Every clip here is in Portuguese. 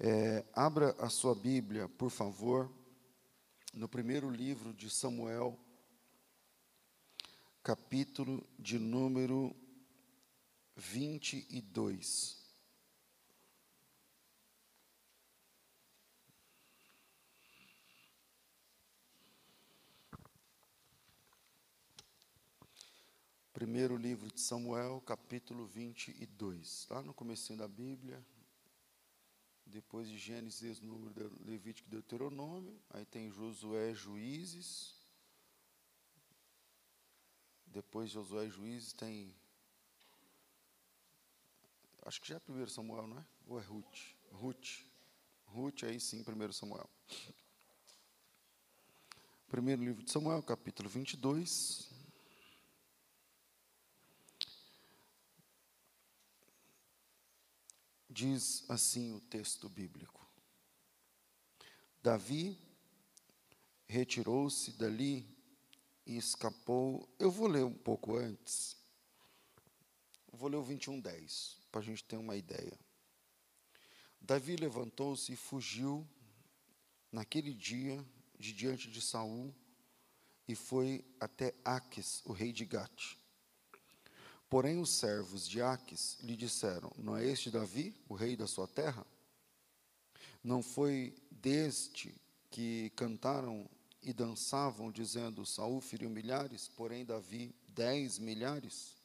É, abra a sua Bíblia, por favor, no primeiro livro de Samuel, capítulo de número 22. Primeiro livro de Samuel, capítulo 22. Lá no comecinho da Bíblia, depois de Gênesis, número Levítico e Deuteronômio, aí tem Josué, Juízes. Depois de Josué Juízes tem Acho que já é primeiro Samuel, não é? Ou é Ruth? Ruth. Ruth, aí sim, primeiro Samuel. Primeiro livro de Samuel, capítulo 22. Diz assim o texto bíblico: Davi retirou-se dali e escapou. Eu vou ler um pouco antes. Vou ler o 21, 10, para a gente ter uma ideia. Davi levantou-se e fugiu naquele dia de diante de Saul e foi até Aques, o rei de Gate. Porém, os servos de Aques lhe disseram: Não é este Davi, o rei da sua terra? Não foi deste que cantaram e dançavam, dizendo: Saul feriu milhares, porém Davi dez milhares?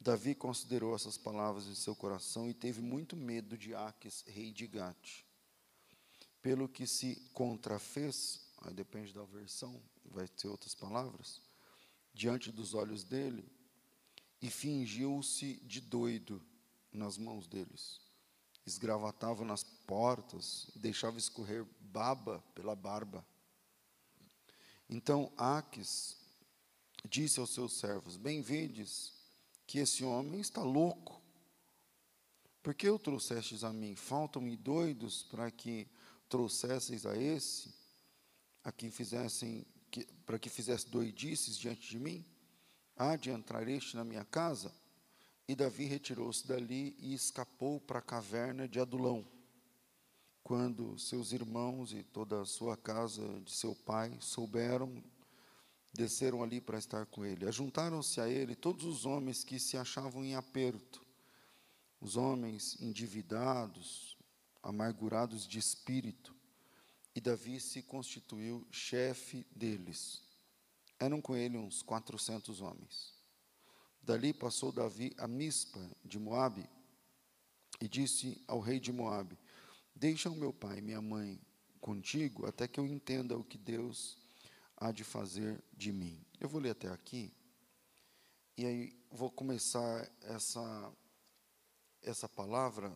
Davi considerou essas palavras em seu coração e teve muito medo de Aques, rei de Gate. Pelo que se contrafez, aí depende da versão, vai ter outras palavras, diante dos olhos dele, e fingiu-se de doido nas mãos deles. Esgravatava nas portas, deixava escorrer baba pela barba. Então Aques disse aos seus servos: Bem-vindes, que esse homem está louco. Por que o trouxestes a mim? Faltam-me doidos para que trouxesseis a esse, a quem fizessem, que, para que fizesse doidices diante de mim? Há de entrar este na minha casa? E Davi retirou-se dali e escapou para a caverna de Adulão. Quando seus irmãos e toda a sua casa de seu pai souberam, desceram ali para estar com ele. Ajuntaram-se a ele todos os homens que se achavam em aperto, os homens endividados, amargurados de espírito, e Davi se constituiu chefe deles. Eram com ele uns quatrocentos homens. Dali passou Davi a Mispa de Moabe e disse ao rei de Moabe: Deixa o meu pai e minha mãe contigo, até que eu entenda o que Deus há de fazer de mim. Eu vou ler até aqui e aí vou começar essa essa palavra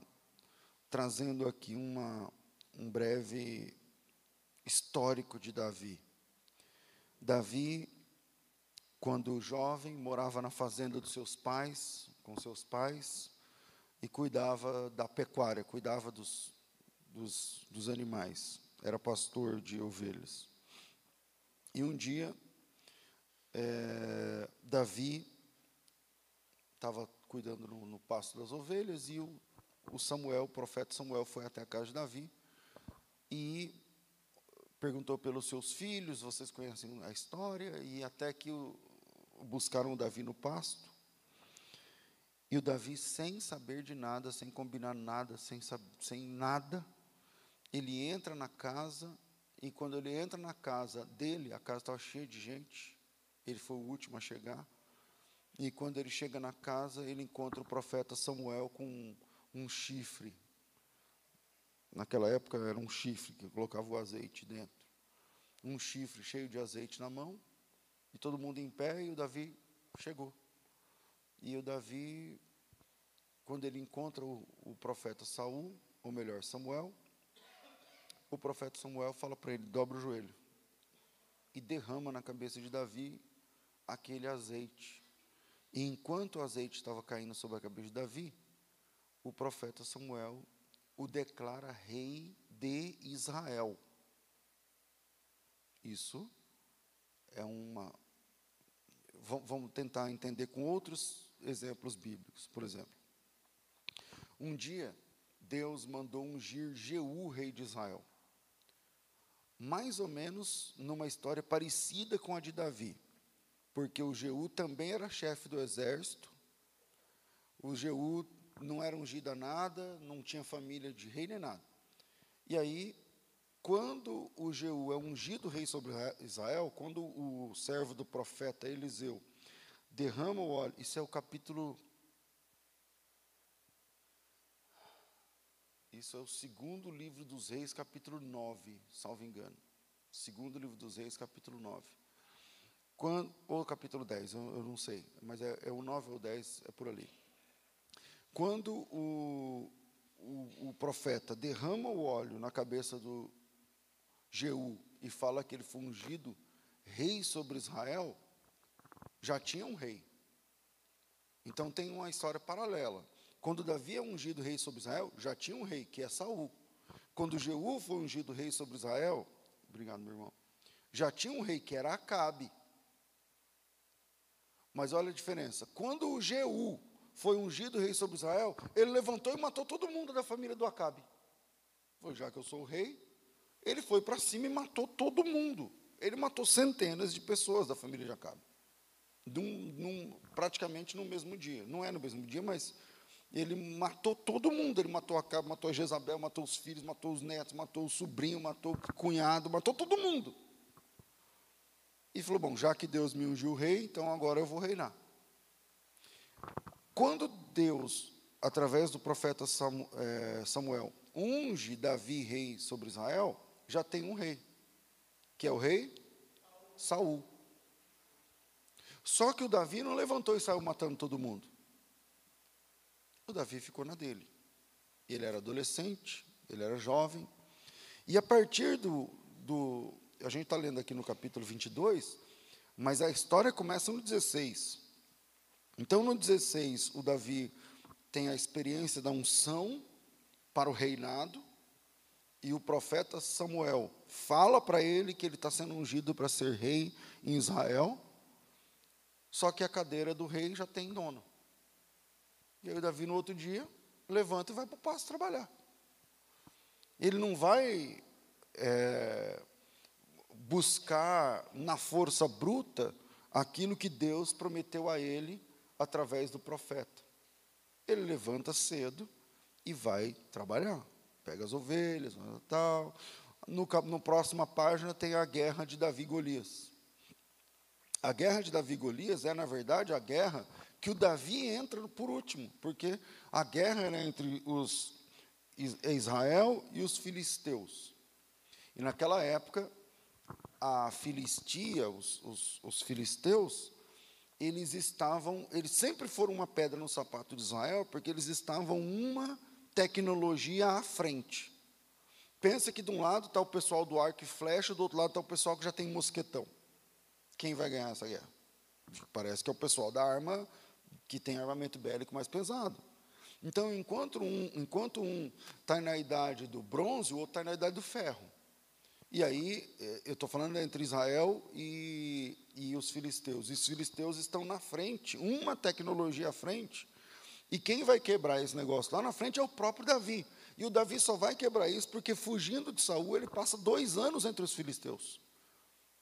trazendo aqui uma um breve histórico de Davi. Davi quando jovem, morava na fazenda dos seus pais, com seus pais, e cuidava da pecuária, cuidava dos, dos, dos animais, era pastor de ovelhas. E um dia, é, Davi estava cuidando no, no, pasto das ovelhas e o, o Samuel, o profeta Samuel, foi até a casa de Davi e perguntou pelos seus filhos, vocês conhecem a história, e até que o, buscaram o Davi no pasto. E o Davi, sem saber de nada, sem combinar nada, sem, sem nada, ele entra na casa, e quando ele entra na casa dele, a casa estava cheia de gente, ele foi o último a chegar. E quando ele chega na casa, ele encontra o profeta Samuel com um, um chifre. Naquela época era um chifre que colocava o azeite dentro. Um chifre cheio de azeite na mão e todo mundo em pé, e o Davi chegou. E o Davi, quando ele encontra o, o profeta Saul, ou melhor, Samuel, o profeta Samuel fala para ele: dobra o joelho. E derrama na cabeça de Davi aquele azeite. E enquanto o azeite estava caindo sobre a cabeça de Davi, o profeta Samuel o declara rei de Israel. Isso é uma vamos tentar entender com outros exemplos bíblicos. Por exemplo, um dia Deus mandou ungir Jeú, rei de Israel. Mais ou menos numa história parecida com a de Davi, porque o Jeú também era chefe do exército. O Jeú não era ungido a nada, não tinha família de rei nem nada. E aí, quando o Jeú é ungido rei sobre Israel, quando o servo do profeta Eliseu derrama o óleo, isso é o capítulo Isso é o segundo livro dos Reis, capítulo 9, salvo engano. Segundo livro dos Reis, capítulo 9. Quando, ou capítulo 10, eu, eu não sei, mas é, é, o 9 ou 10, é por ali. Quando o, o, o profeta derrama o óleo na cabeça do Jeú e fala que ele foi ungido rei sobre Israel, já tinha um rei. Então tem uma história paralela. Quando Davi é ungido rei sobre Israel, já tinha um rei, que é Saul. Quando Jeú foi ungido rei sobre Israel, obrigado, meu irmão, já tinha um rei que era Acabe. Mas olha a diferença. Quando o Jeú foi ungido rei sobre Israel, ele levantou e matou todo mundo da família do Acabe. Foi, já que eu sou o rei, ele foi para cima e matou todo mundo. Ele matou centenas de pessoas da família de Acabe. Num, num, praticamente no mesmo dia. Não é no mesmo dia, mas ele matou todo mundo. Ele matou a Cabo, matou Jezabel, matou os filhos, matou os netos, matou o sobrinho, matou o cunhado, matou todo mundo. E falou: Bom, já que Deus me ungiu rei, então agora eu vou reinar. Quando Deus, através do profeta é, Samuel, unge Davi rei sobre Israel, já tem um rei, que é o rei Saul. Só que o Davi não levantou e saiu matando todo mundo. O Davi ficou na dele. Ele era adolescente, ele era jovem. E a partir do. do a gente está lendo aqui no capítulo 22, mas a história começa no 16. Então, no 16, o Davi tem a experiência da unção para o reinado, e o profeta Samuel fala para ele que ele está sendo ungido para ser rei em Israel, só que a cadeira do rei já tem dono. E aí Davi, no outro dia, levanta e vai para o pasto trabalhar. Ele não vai é, buscar na força bruta aquilo que Deus prometeu a ele através do profeta. Ele levanta cedo e vai trabalhar. Pega as ovelhas, tal. No, no próxima página tem a guerra de Davi e Golias. A guerra de Davi e Golias é, na verdade, a guerra que o Davi entra por último, porque a guerra era entre os Israel e os filisteus. E naquela época, a Filistia, os, os, os filisteus, eles estavam, eles sempre foram uma pedra no sapato de Israel, porque eles estavam uma tecnologia à frente. Pensa que de um lado está o pessoal do arco e flecha, do outro lado está o pessoal que já tem mosquetão. Quem vai ganhar essa guerra? Parece que é o pessoal da arma que tem armamento bélico mais pesado. Então, enquanto um enquanto um está na idade do bronze, o outro está na idade do ferro. E aí, é, eu estou falando entre Israel e, e os filisteus. E os filisteus estão na frente, uma tecnologia à frente. E quem vai quebrar esse negócio lá na frente é o próprio Davi. E o Davi só vai quebrar isso porque, fugindo de Saul, ele passa dois anos entre os filisteus.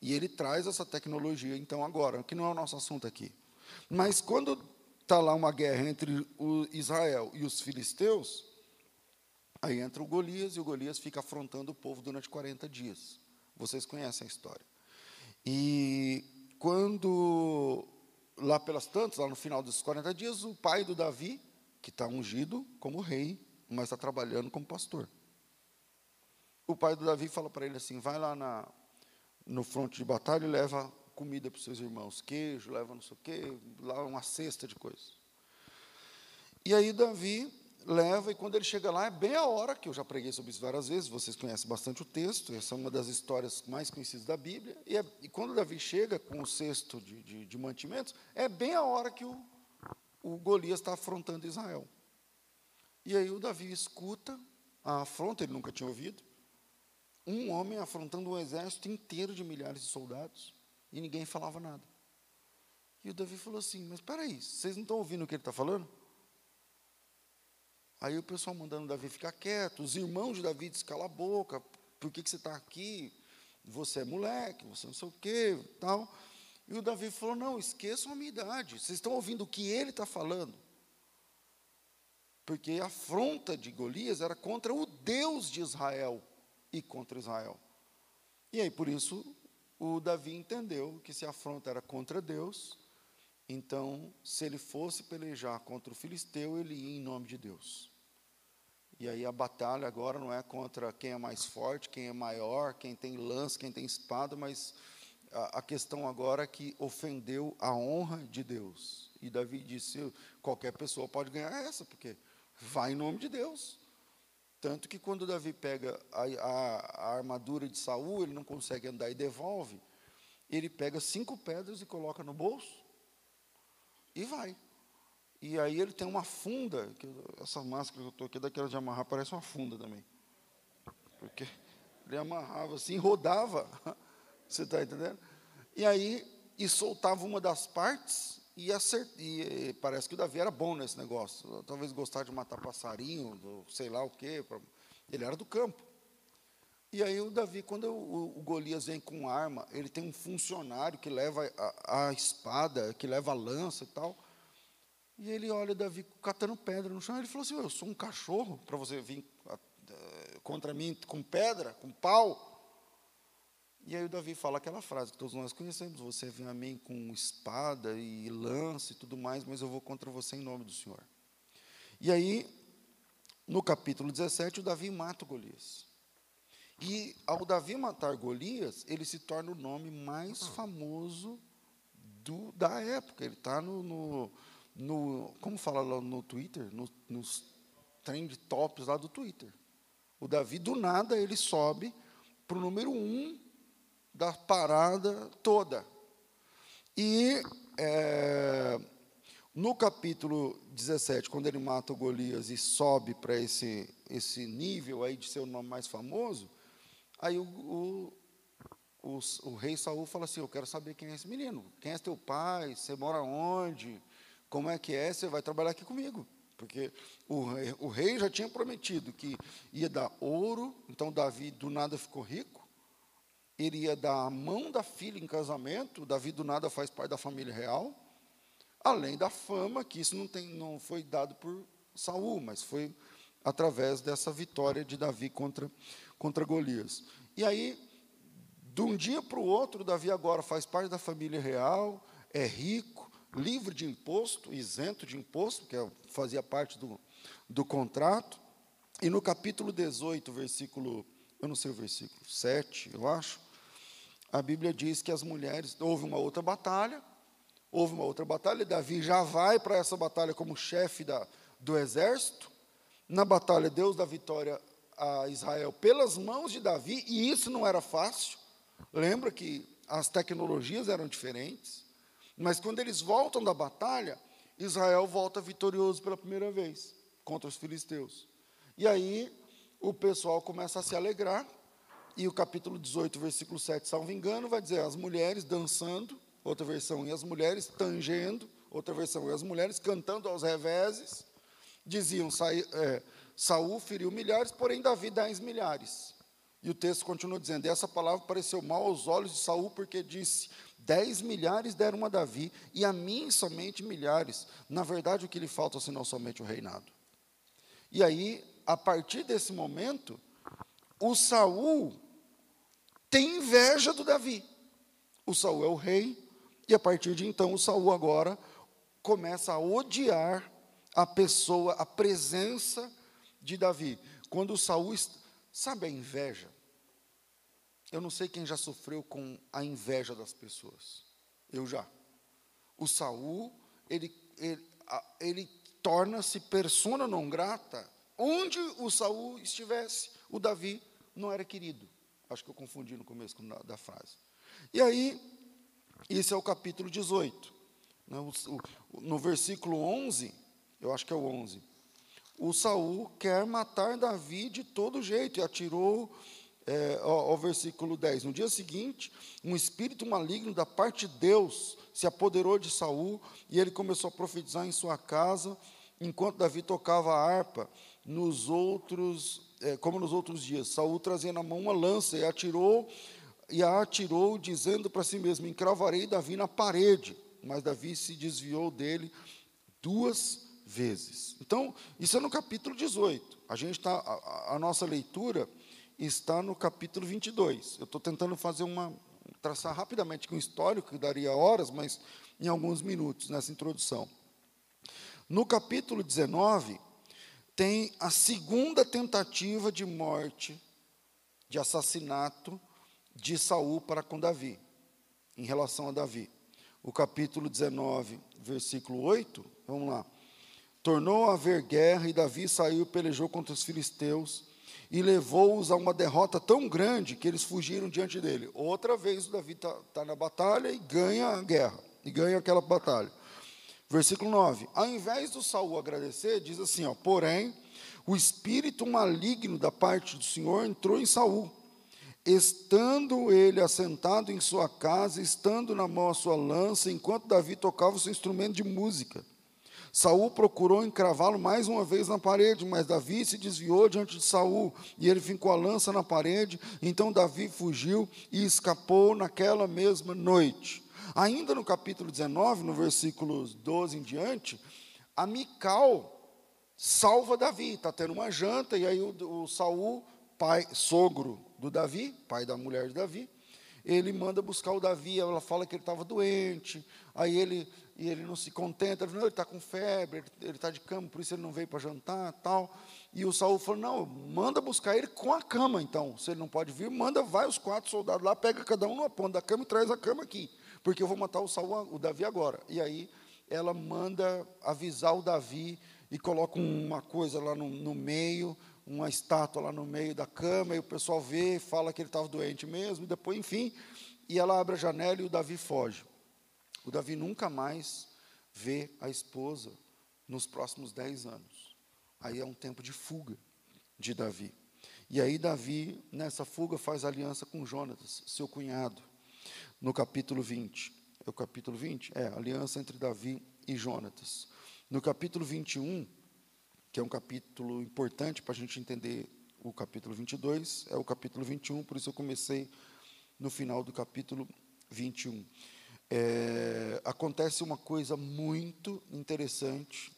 E ele traz essa tecnologia, então, agora, que não é o nosso assunto aqui. Mas quando está lá uma guerra entre Israel e os filisteus, aí entra o Golias e o Golias fica afrontando o povo durante 40 dias. Vocês conhecem a história. E quando, lá pelas tantas, lá no final desses 40 dias, o pai do Davi, que está ungido como rei, mas está trabalhando como pastor. O pai do Davi fala para ele assim: vai lá na, no fronte de batalha e leva comida para os seus irmãos, queijo, leva não sei o quê, lá uma cesta de coisas. E aí Davi leva, e quando ele chega lá, é bem a hora, que eu já preguei sobre isso várias vezes, vocês conhecem bastante o texto, essa é uma das histórias mais conhecidas da Bíblia, e, é, e quando Davi chega com o cesto de, de, de mantimentos, é bem a hora que o, o Golias está afrontando Israel. E aí o Davi escuta a afronta, ele nunca tinha ouvido, um homem afrontando um exército inteiro de milhares de soldados e ninguém falava nada. E o Davi falou assim: Mas espera aí, vocês não estão ouvindo o que ele está falando? Aí o pessoal mandando Davi ficar quieto, os irmãos de Davi dizem, cala a boca, por que, que você está aqui? Você é moleque, você não sei o quê, tal. E o Davi falou, não, esqueçam a minha idade, vocês estão ouvindo o que ele está falando. Porque a afronta de Golias era contra o Deus de Israel e contra Israel. E aí, por isso, o Davi entendeu que se a afronta era contra Deus, então, se ele fosse pelejar contra o filisteu, ele ia em nome de Deus. E aí a batalha agora não é contra quem é mais forte, quem é maior, quem tem lança, quem tem espada, mas a, a questão agora é que ofendeu a honra de Deus. E Davi disse: qualquer pessoa pode ganhar essa, porque vai em nome de Deus. Tanto que quando Davi pega a, a, a armadura de Saul, ele não consegue andar e devolve. Ele pega cinco pedras e coloca no bolso e vai. E aí ele tem uma funda, que essa máscara que eu estou aqui, daquela de amarrar, parece uma funda também. Porque ele amarrava assim, rodava, você está entendendo? E aí, e soltava uma das partes, e, acert, e parece que o Davi era bom nesse negócio. Talvez gostar de matar passarinho, sei lá o quê. Ele era do campo. E aí o Davi, quando o, o, Golias vem com arma, ele tem um funcionário que leva a, a espada, que leva a lança e tal. E ele olha Davi catando pedra no chão. Ele falou assim: Eu sou um cachorro para você vir contra mim com pedra, com pau. E aí o Davi fala aquela frase que todos nós conhecemos: Você vem a mim com espada e lança e tudo mais, mas eu vou contra você em nome do Senhor. E aí, no capítulo 17, o Davi mata o Golias. E ao Davi matar Golias, ele se torna o nome mais famoso do, da época. Ele está no, no, no, Como fala lá no Twitter? No, nos trend tops lá do Twitter. O Davi, do nada, ele sobe para o número um da parada toda. E é, no capítulo 17, quando ele mata o Golias e sobe para esse, esse nível aí de ser o nome mais famoso, Aí o, o, o, o, rei Saul fala assim: Eu quero saber quem é esse menino. Quem é teu pai? Você mora onde? Como é que é? Você vai trabalhar aqui comigo. Porque o, o rei já tinha prometido que ia dar ouro, então Davi do nada ficou rico. Ele ia dar a mão da filha em casamento, Davi do nada faz parte da família real. Além da fama, que isso não, tem, não foi dado por Saul, mas foi através dessa vitória de Davi contra contra Golias. E aí, de um dia para o outro, Davi agora faz parte da família real, é rico, livre de imposto, isento de imposto, que é, fazia parte do, do contrato. E no capítulo 18, versículo, eu não sei o versículo 7, eu acho, a Bíblia diz que as mulheres, houve uma outra batalha, houve uma outra batalha, Davi já vai para essa batalha como chefe da, do exército. Na batalha, Deus dá vitória a Israel pelas mãos de Davi, e isso não era fácil. Lembra que as tecnologias eram diferentes, mas quando eles voltam da batalha, Israel volta vitorioso pela primeira vez contra os filisteus. E aí o pessoal começa a se alegrar, e o capítulo 18, versículo 7, salvo engano, vai dizer as mulheres dançando, outra versão, e as mulheres tangendo, outra versão, e as mulheres cantando aos reveses, diziam, é, feriu milhares, porém Davi dez milhares. E o texto continua dizendo: essa palavra pareceu mal aos olhos de Saul, porque disse: dez milhares deram a Davi, e a mim somente milhares. Na verdade, o que lhe falta senão somente o reinado. E aí, a partir desse momento, o Saul tem inveja do Davi. O Saul é o rei, e a partir de então, o Saul agora começa a odiar a pessoa, a presença de Davi. Quando Saul, sabe a inveja? Eu não sei quem já sofreu com a inveja das pessoas. Eu já. O Saul, ele, ele, ele torna-se persona não grata onde o Saul estivesse. O Davi não era querido. Acho que eu confundi no começo da frase. E aí, esse é o capítulo 18. Né, no versículo 11, eu acho que é o 11 o Saul quer matar Davi de todo jeito e atirou é, ao, versículo 10. No dia seguinte, um espírito maligno da parte de Deus se apoderou de Saul e ele começou a profetizar em sua casa, enquanto Davi tocava a harpa. nos outros, é, como nos outros dias. Saul trazia na mão uma lança e atirou e a atirou, dizendo para si mesmo: Encravarei Davi na parede. Mas Davi se desviou dele duas vezes. Então, isso é no capítulo 18. A gente está, a, a nossa leitura está no capítulo 22. Eu estou tentando fazer uma traçar rapidamente um histórico que daria horas, mas em alguns minutos nessa introdução. No capítulo 19 tem a segunda tentativa de morte, de assassinato de Saul para com Davi, em relação a Davi. O capítulo 19, versículo 8, vamos lá. Tornou a haver guerra e Davi saiu e pelejou contra os filisteus e levou-os a uma derrota tão grande que eles fugiram diante dele. Outra vez o Davi está tá na batalha e ganha a guerra, e ganha aquela batalha. Versículo 9: Ao invés do Saul agradecer, diz assim: ó, porém, o espírito maligno da parte do Senhor entrou em Saul estando ele assentado em sua casa, estando na mão a sua lança, enquanto Davi tocava o seu instrumento de música. Saul procurou encravá-lo mais uma vez na parede, mas Davi se desviou diante de Saul, e ele fincou a lança na parede. Então Davi fugiu e escapou naquela mesma noite. Ainda no capítulo 19, no versículo 12 em diante, a Mical salva Davi. Está tendo uma janta, e aí o, o Saul, pai, sogro do Davi, pai da mulher de Davi, ele manda buscar o Davi, ela fala que ele estava doente, aí ele, e ele não se contenta, ele, não, ele está com febre, ele está de cama, por isso ele não veio para jantar, tal, e o Saul falou, não, manda buscar ele com a cama, então, se ele não pode vir, manda, vai os quatro soldados lá, pega cada um numa ponta da cama e traz a cama aqui, porque eu vou matar o, Saul, o Davi agora, e aí ela manda avisar o Davi, e coloca uma coisa lá no, no meio, uma estátua lá no meio da cama, e o pessoal vê, fala que ele estava doente mesmo, e depois, enfim, e ela abre a janela e o Davi foge. O Davi nunca mais vê a esposa nos próximos dez anos. Aí é um tempo de fuga de Davi. E aí Davi, nessa fuga, faz aliança com Jonatas, seu cunhado, no capítulo 20. É o capítulo 20? É, aliança entre Davi e Jonatas. No capítulo 21, que é um capítulo importante para a gente entender o capítulo 22, é o capítulo 21, por isso eu comecei no final do capítulo 21. É, acontece uma coisa muito interessante,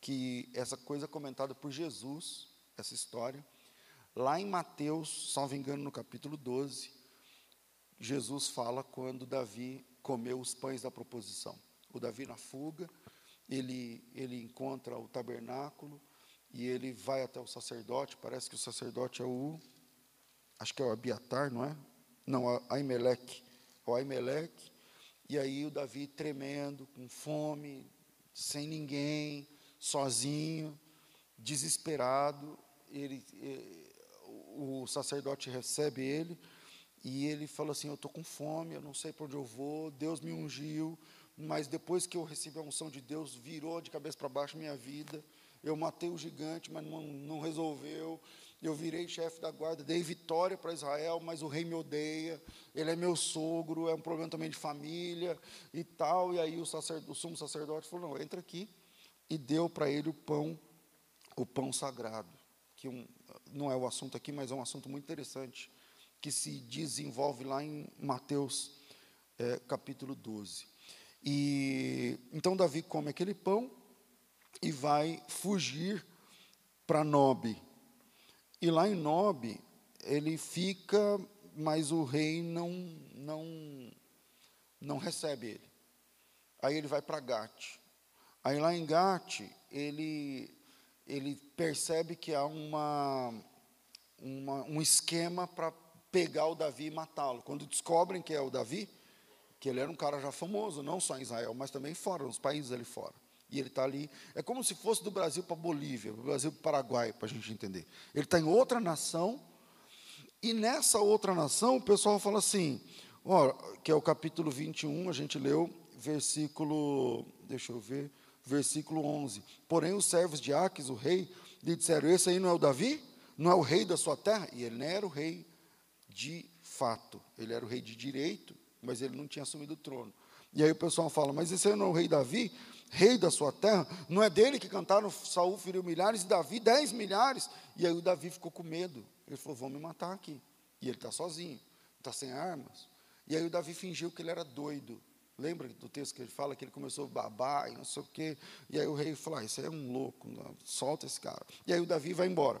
que essa coisa comentada por Jesus, essa história, lá em Mateus, salvo engano, no capítulo 12, Jesus fala quando Davi comeu os pães da proposição. O Davi na fuga, ele, ele encontra o tabernáculo, e ele vai até o sacerdote, parece que o sacerdote é o, acho que é o Abiatar, não é? Não, Aimeleque, é o Aimeleque, e aí o Davi tremendo, com fome, sem ninguém, sozinho, desesperado, ele, o sacerdote recebe ele, e ele fala assim, eu estou com fome, eu não sei para onde eu vou, Deus me ungiu, mas depois que eu recebi a unção de Deus, virou de cabeça para baixo minha vida, eu matei o gigante, mas não, não resolveu. Eu virei chefe da guarda, dei vitória para Israel, mas o rei me odeia. Ele é meu sogro, é um problema também de família e tal. E aí o, o sumo sacerdote falou: não, entra aqui. E deu para ele o pão, o pão sagrado. Que um, não é o assunto aqui, mas é um assunto muito interessante, que se desenvolve lá em Mateus é, capítulo 12. E então Davi come aquele pão, e vai fugir para Nob. E lá em Nob, ele fica, mas o rei não, não, não recebe ele. Aí ele vai para Gate. Aí lá em Gate, ele, ele percebe que há uma, uma um esquema para pegar o Davi e matá-lo. Quando descobrem que é o Davi, que ele era um cara já famoso, não só em Israel, mas também fora, nos países ali fora. E ele está ali. É como se fosse do Brasil para Bolívia, do Brasil para Paraguai, para a gente entender. Ele está em outra nação. E nessa outra nação, o pessoal fala assim, ó, que é o capítulo 21, a gente leu, versículo, deixa eu ver, versículo 11. Porém, os servos de Aques, o rei, lhe disseram: Esse aí não é o Davi? Não é o rei da sua terra? E ele não era o rei de fato, ele era o rei de direito, mas ele não tinha assumido o trono. E aí o pessoal fala, mas esse não é o rei Davi, rei da sua terra? Não é dele que cantaram, Saul feriu milhares e Davi dez milhares? E aí o Davi ficou com medo. Ele falou, vão me matar aqui. E ele está sozinho, está sem armas. E aí o Davi fingiu que ele era doido. Lembra do texto que ele fala que ele começou a babar e não sei o quê. E aí o rei falou: ah, Isso é um louco, não, solta esse cara. E aí o Davi vai embora.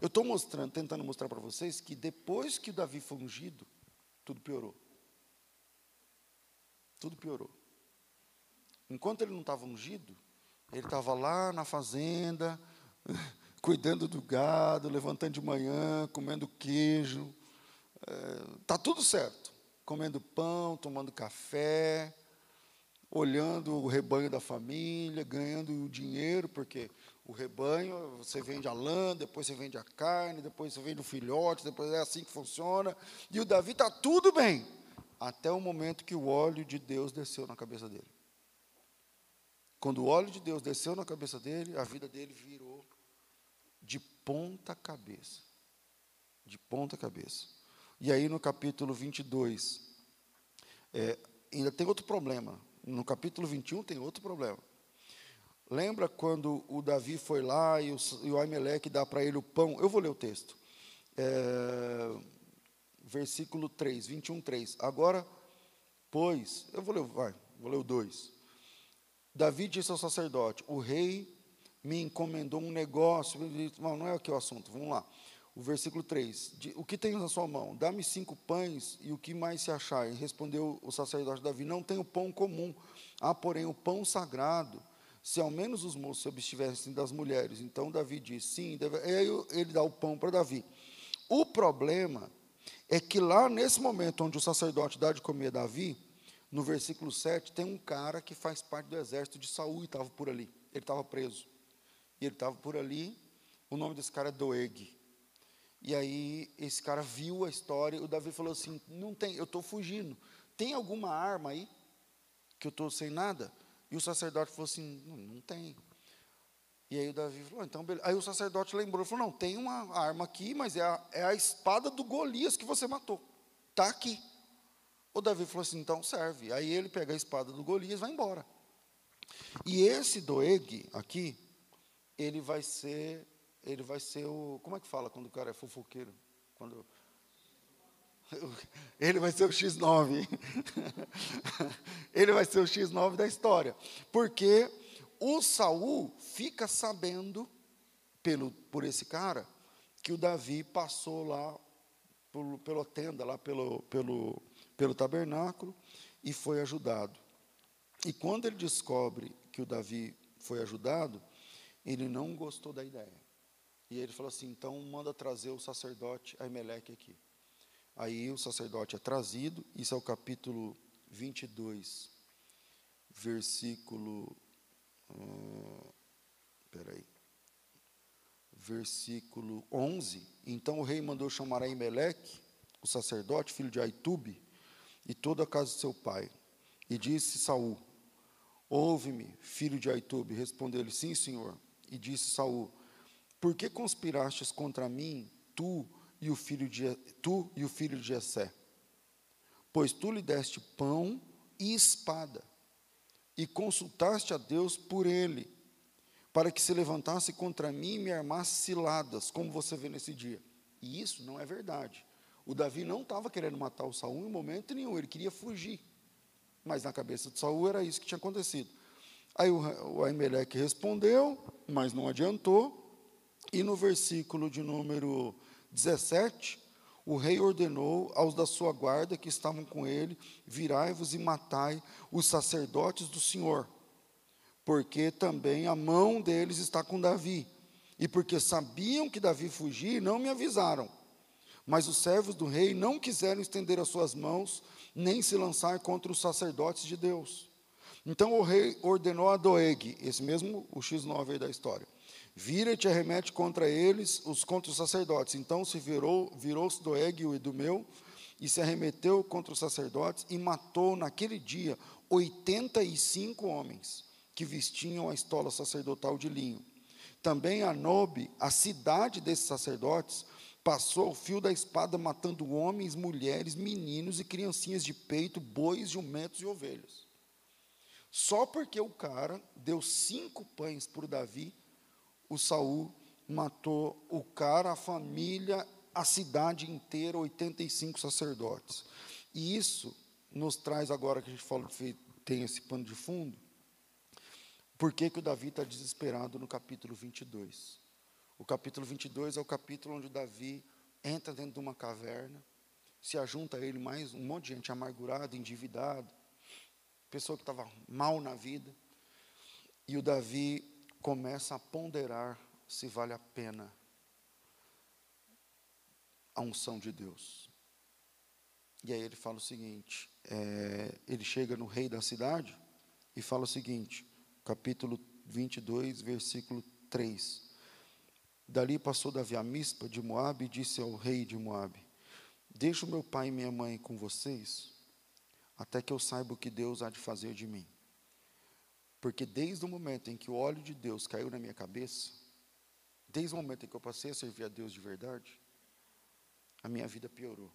Eu estou mostrando, tentando mostrar para vocês que depois que o Davi foi ungido, tudo piorou. Tudo piorou. Enquanto ele não estava ungido, ele estava lá na fazenda, cuidando do gado, levantando de manhã, comendo queijo. Está é, tudo certo. Comendo pão, tomando café, olhando o rebanho da família, ganhando o dinheiro, porque o rebanho, você vende a lã, depois você vende a carne, depois você vende o filhote, depois é assim que funciona. E o Davi está tudo bem, até o momento que o óleo de Deus desceu na cabeça dele. Quando o óleo de Deus desceu na cabeça dele, a vida dele virou de ponta cabeça. De ponta cabeça. E aí no capítulo 22, é, ainda tem outro problema. No capítulo 21 tem outro problema. Lembra quando o Davi foi lá e o, e o Aimeleque dá para ele o pão? Eu vou ler o texto. É, versículo 3, 21, 3. Agora, pois, eu vou ler, vai, vou ler o 2. Davi disse ao sacerdote: O rei me encomendou um negócio. Não, não é aqui o assunto, vamos lá. O versículo 3: O que tens na sua mão? Dá-me cinco pães e o que mais se achar. E respondeu o sacerdote Davi: Não tenho pão comum, há, porém, o pão sagrado se ao menos os moços se abstivessem das mulheres. Então Davi diz: sim, deve... aí ele dá o pão para Davi. O problema é que lá nesse momento onde o sacerdote dá de comer a Davi, no versículo 7, tem um cara que faz parte do exército de Saul e estava por ali. Ele estava preso. E ele estava por ali. O nome desse cara é Doeg. E aí esse cara viu a história, e o Davi falou assim: "Não tem, eu estou fugindo. Tem alguma arma aí que eu estou sem nada?" E o sacerdote falou assim: não, não tem. E aí o Davi falou: então, beleza. Aí o sacerdote lembrou: falou, não, tem uma arma aqui, mas é a, é a espada do Golias que você matou. Está aqui. O Davi falou assim: então serve. Aí ele pega a espada do Golias e vai embora. E esse Doeg aqui, ele vai ser, ele vai ser o. Como é que fala quando o cara é fofoqueiro? Quando Ele vai ser o X9. Ele vai ser o X9 da história. Porque o Saul fica sabendo, pelo, por esse cara, que o Davi passou lá pelo, pela tenda, lá pelo, pelo, pelo tabernáculo, e foi ajudado. E quando ele descobre que o Davi foi ajudado, ele não gostou da ideia. E ele falou assim: então manda trazer o sacerdote Aimeleque aqui. Aí o sacerdote é trazido, isso é o capítulo 22, versículo. Uh, peraí. Versículo 11. Então o rei mandou chamar Aimeleque, o sacerdote, filho de Aitube, e toda a casa de seu pai. E disse Saul: Ouve-me, filho de Aitube. Respondeu-lhe: Sim, senhor. E disse Saul: Por que conspirastes contra mim, tu e o filho de tu e o filho de Jessé, pois tu lhe deste pão e espada, e consultaste a Deus por ele, para que se levantasse contra mim e me armasse ciladas, como você vê nesse dia. E isso não é verdade. O Davi não estava querendo matar o Saul em momento nenhum, ele queria fugir. Mas na cabeça de Saul era isso que tinha acontecido. Aí o, Aimeleque respondeu, mas não adiantou. E no versículo de número 17, o rei ordenou aos da sua guarda que estavam com ele: virai-vos e matai os sacerdotes do Senhor, porque também a mão deles está com Davi. E porque sabiam que Davi fugia, não me avisaram. Mas os servos do rei não quiseram estender as suas mãos, nem se lançar contra os sacerdotes de Deus. Então o rei ordenou a Doeg, esse mesmo o X9 aí da história, Vira-te e arremete contra eles, os contra os sacerdotes. Então se virou, virou-se Doeg, o Idumeu, e se arremeteu contra os sacerdotes e matou naquele dia 85 homens que vestiam a estola sacerdotal de linho. Também a Nobe, a cidade desses sacerdotes, passou o fio da espada matando homens, mulheres, meninos e criancinhas de peito, bois, jumentos e ovelhas. Só porque o cara deu cinco pães para o Davi, o Saul matou o cara, a família, a cidade inteira, 85 sacerdotes. E isso nos traz agora que a gente fala que tem esse pano de fundo, por que, que o Davi está desesperado no capítulo 22? O capítulo 22 é o capítulo onde Davi entra dentro de uma caverna, se ajunta a ele mais um monte de gente amargurada, endividada, pessoa que estava mal na vida, e o Davi começa a ponderar se vale a pena a unção de Deus. E aí ele fala o seguinte: é, ele chega no rei da cidade e fala o seguinte, capítulo 22, versículo 3. Dali passou Davi a Mispa de Moabe e disse ao rei de Moabe: Deixa o meu pai e minha mãe com vocês, até que eu saiba o que Deus há de fazer de mim. Porque desde o momento em que o óleo de Deus caiu na minha cabeça, desde o momento em que eu passei a servir a Deus de verdade, a minha vida piorou.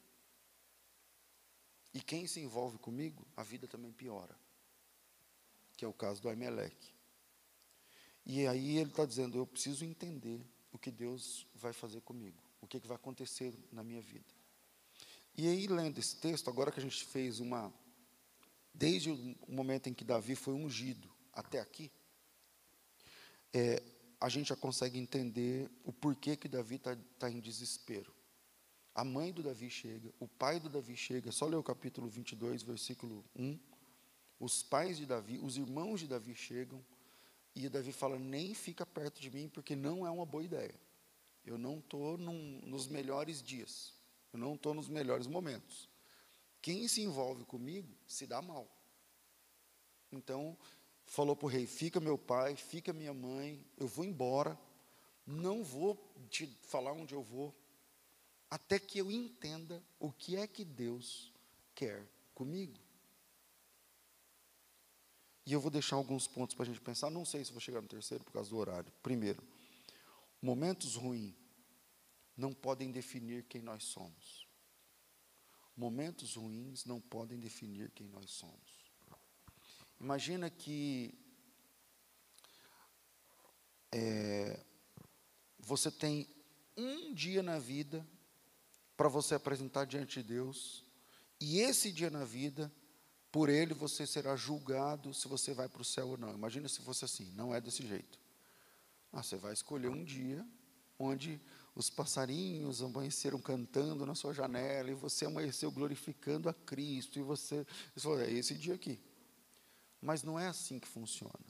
E quem se envolve comigo, a vida também piora. Que é o caso do Aimeleque. E aí ele está dizendo: eu preciso entender o que Deus vai fazer comigo, o que, que vai acontecer na minha vida. E aí, lendo esse texto, agora que a gente fez uma. Desde o momento em que Davi foi ungido até aqui, é, a gente já consegue entender o porquê que Davi está tá em desespero. A mãe do Davi chega, o pai do Davi chega, só ler o capítulo 22, versículo 1. Os pais de Davi, os irmãos de Davi chegam, e Davi fala: Nem fica perto de mim, porque não é uma boa ideia. Eu não estou nos melhores dias, eu não estou nos melhores momentos. Quem se envolve comigo se dá mal. Então, falou para o rei: Fica meu pai, fica minha mãe, eu vou embora, não vou te falar onde eu vou, até que eu entenda o que é que Deus quer comigo. E eu vou deixar alguns pontos para a gente pensar. Não sei se vou chegar no terceiro por causa do horário. Primeiro, momentos ruins não podem definir quem nós somos. Momentos ruins não podem definir quem nós somos. Imagina que é, você tem um dia na vida para você apresentar diante de Deus, e esse dia na vida, por ele você será julgado se você vai para o céu ou não. Imagina se fosse assim, não é desse jeito. Ah, você vai escolher um dia onde os passarinhos amanheceram cantando na sua janela e você amanheceu glorificando a Cristo e você, é esse dia aqui. Mas não é assim que funciona.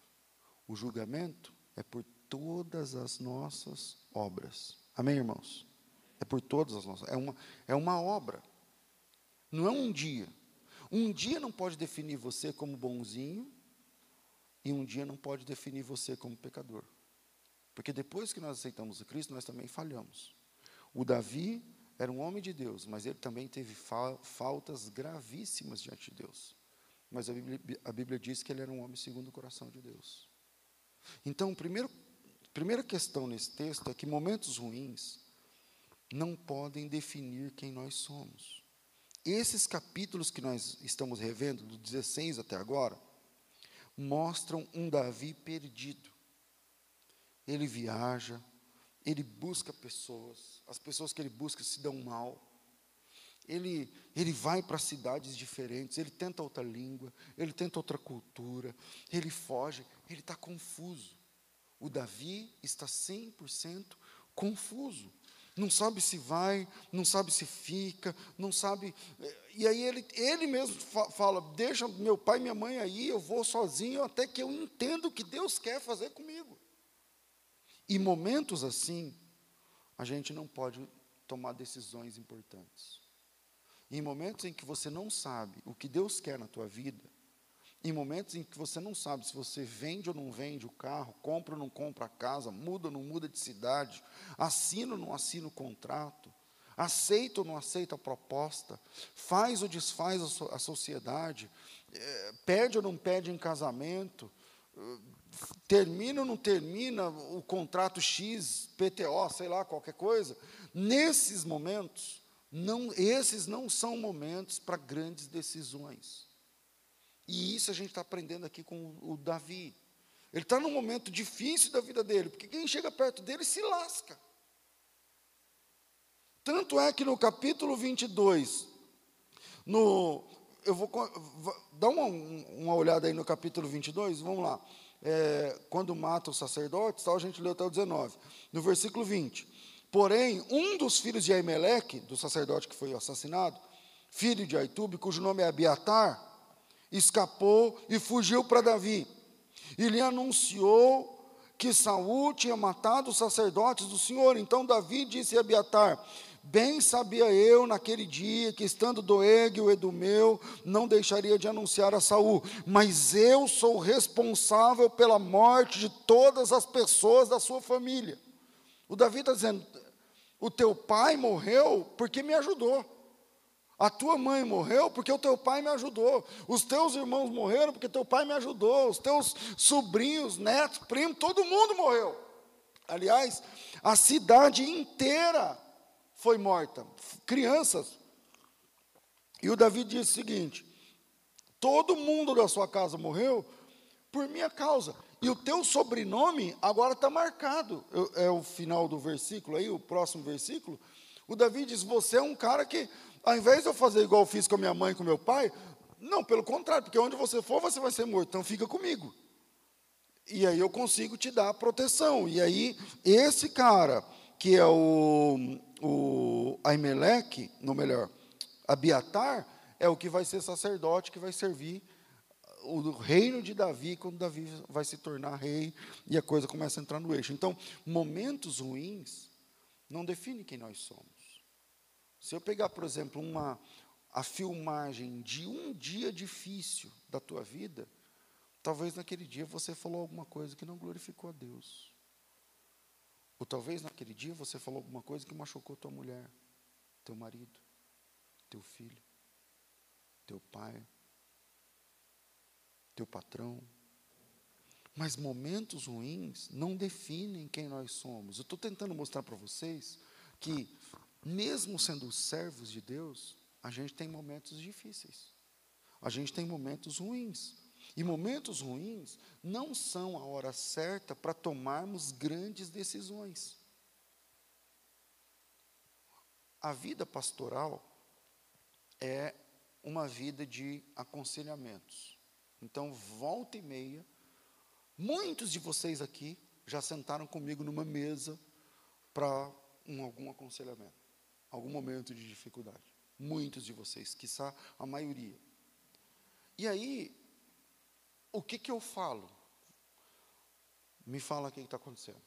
O julgamento é por todas as nossas obras. Amém, irmãos? É por todas as nossas. É uma, é uma obra. Não é um dia. Um dia não pode definir você como bonzinho, e um dia não pode definir você como pecador. Porque depois que nós aceitamos o Cristo, nós também falhamos. O Davi era um homem de Deus, mas ele também teve fa faltas gravíssimas diante de Deus. Mas a Bíblia, a Bíblia, diz que ele era um homem segundo o coração de Deus. Então, primeiro, primeira questão nesse texto é que momentos ruins não podem definir quem nós somos. Esses capítulos que nós estamos revendo, do 16 até agora, mostram um Davi perdido. Ele viaja, ele busca pessoas, as pessoas que ele busca se dão mal. Ele, ele vai para cidades diferentes, ele tenta outra língua, ele tenta outra cultura, ele foge, ele está confuso. O Davi está 100% confuso não sabe se vai, não sabe se fica, não sabe. E aí ele, ele mesmo fala: Deixa meu pai e minha mãe aí, eu vou sozinho até que eu entenda o que Deus quer fazer comigo. E momentos assim, a gente não pode tomar decisões importantes. Em momentos em que você não sabe o que Deus quer na tua vida, em momentos em que você não sabe se você vende ou não vende o carro, compra ou não compra a casa, muda ou não muda de cidade, assina ou não assina o contrato, aceita ou não aceita a proposta, faz ou desfaz a sociedade, é, pede ou não pede em casamento, eh, termina ou não termina o contrato X, PTO, sei lá, qualquer coisa. nesses momentos, não, esses não são momentos para grandes decisões. E isso a gente está aprendendo aqui com o Davi. Ele está num momento difícil da vida dele, porque quem chega perto dele se lasca. Tanto é que no capítulo 22, no, eu vou, dar uma, uma olhada aí no capítulo 22, vamos lá. É, quando mata os sacerdotes, tal, a gente leu até o 19. No versículo 20. Porém, um dos filhos de Aimeleque, do sacerdote que foi assassinado, filho de Aitube, cujo nome é Abiatar, escapou e fugiu para Davi. E lhe anunciou que Saul tinha matado os sacerdotes do Senhor. Então Davi disse a Abiatar: Bem sabia eu naquele dia que, estando Doeg, o Edumeu, não deixaria de anunciar a Saul, mas eu sou responsável pela morte de todas as pessoas da sua família. O Davi está dizendo: o teu pai morreu porque me ajudou. A tua mãe morreu porque o teu pai me ajudou. Os teus irmãos morreram porque teu pai me ajudou. Os teus sobrinhos, netos, primos, todo mundo morreu. Aliás, a cidade inteira foi morta, crianças. E o Davi disse o seguinte: todo mundo da sua casa morreu por minha causa. E o teu sobrenome agora está marcado. É o final do versículo aí, o próximo versículo. O Davi diz: Você é um cara que, ao invés de eu fazer igual eu fiz com a minha mãe e com meu pai, não, pelo contrário, porque onde você for, você vai ser morto, então fica comigo. E aí eu consigo te dar proteção. E aí, esse cara, que é o, o Aimeleque, no melhor, Abiatar, é o que vai ser sacerdote, que vai servir o reino de Davi, quando Davi vai se tornar rei e a coisa começa a entrar no eixo. Então, momentos ruins não definem quem nós somos. Se eu pegar, por exemplo, uma, a filmagem de um dia difícil da tua vida, talvez naquele dia você falou alguma coisa que não glorificou a Deus. Ou talvez naquele dia você falou alguma coisa que machucou tua mulher, teu marido, teu filho, teu pai, teu patrão. Mas momentos ruins não definem quem nós somos. Eu estou tentando mostrar para vocês que, mesmo sendo servos de Deus, a gente tem momentos difíceis. A gente tem momentos ruins. E momentos ruins não são a hora certa para tomarmos grandes decisões. A vida pastoral é uma vida de aconselhamentos. Então, volta e meia, muitos de vocês aqui já sentaram comigo numa mesa para um, algum aconselhamento, algum momento de dificuldade. Muitos de vocês, quiçá a maioria. E aí, o que, que eu falo? Me fala o que está acontecendo.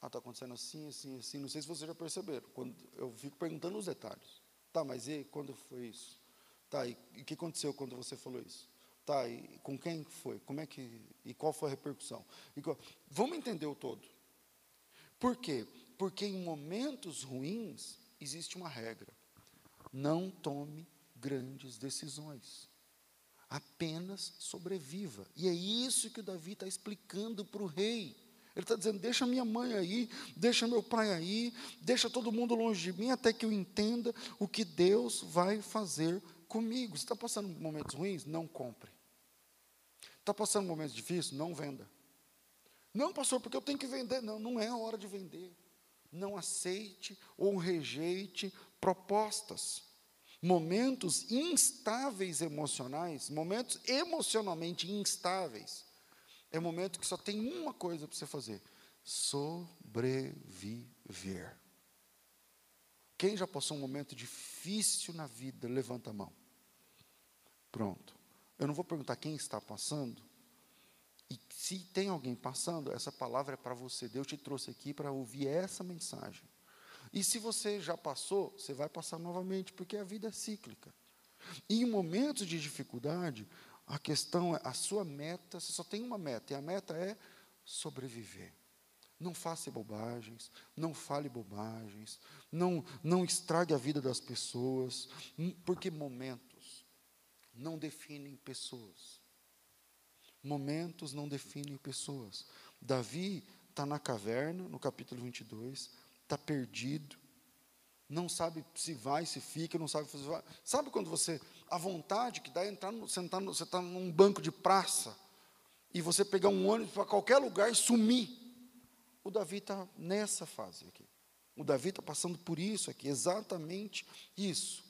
Ah, está acontecendo assim, assim, assim. Não sei se vocês já perceberam. Quando eu fico perguntando os detalhes. Tá, mas e quando foi isso? Tá, e o que aconteceu quando você falou isso? Tá, e com quem foi? Como é que e qual foi a repercussão? Qual, vamos entender o todo. Por quê? Porque em momentos ruins existe uma regra. Não tome grandes decisões apenas sobreviva. E é isso que o Davi está explicando para o rei. Ele está dizendo: deixa minha mãe aí, deixa meu pai aí, deixa todo mundo longe de mim, até que eu entenda o que Deus vai fazer comigo. Está passando momentos ruins, não compre. Está passando momentos difíceis, não venda. Não, pastor, porque eu tenho que vender. Não, não é hora de vender. Não aceite ou rejeite propostas momentos instáveis emocionais, momentos emocionalmente instáveis, é momento que só tem uma coisa para você fazer: sobreviver. Quem já passou um momento difícil na vida, levanta a mão. Pronto. Eu não vou perguntar quem está passando. E se tem alguém passando, essa palavra é para você. Deus te trouxe aqui para ouvir essa mensagem. E se você já passou, você vai passar novamente, porque a vida é cíclica. E em momentos de dificuldade, a questão é, a sua meta, você só tem uma meta, e a meta é sobreviver. Não faça bobagens, não fale bobagens, não, não estrague a vida das pessoas, hum, porque momentos não definem pessoas. Momentos não definem pessoas. Davi está na caverna, no capítulo 22, está perdido, não sabe se vai, se fica, não sabe se vai. Sabe quando você, a vontade que dá é entrar, no, sentar no, você está num banco de praça, e você pegar um ônibus para qualquer lugar e sumir. O Davi está nessa fase aqui. O Davi está passando por isso aqui, exatamente isso.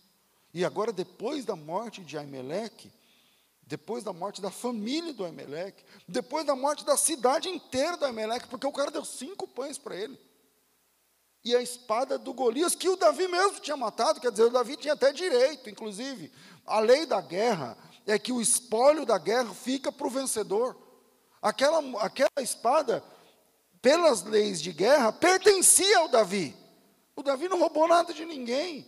E agora, depois da morte de Aimeleque, depois da morte da família do Aimeleque, depois da morte da cidade inteira do Aimeleque, porque o cara deu cinco pães para ele. E a espada do Golias, que o Davi mesmo tinha matado, quer dizer, o Davi tinha até direito, inclusive. A lei da guerra é que o espólio da guerra fica para o vencedor. Aquela, aquela espada, pelas leis de guerra, pertencia ao Davi. O Davi não roubou nada de ninguém.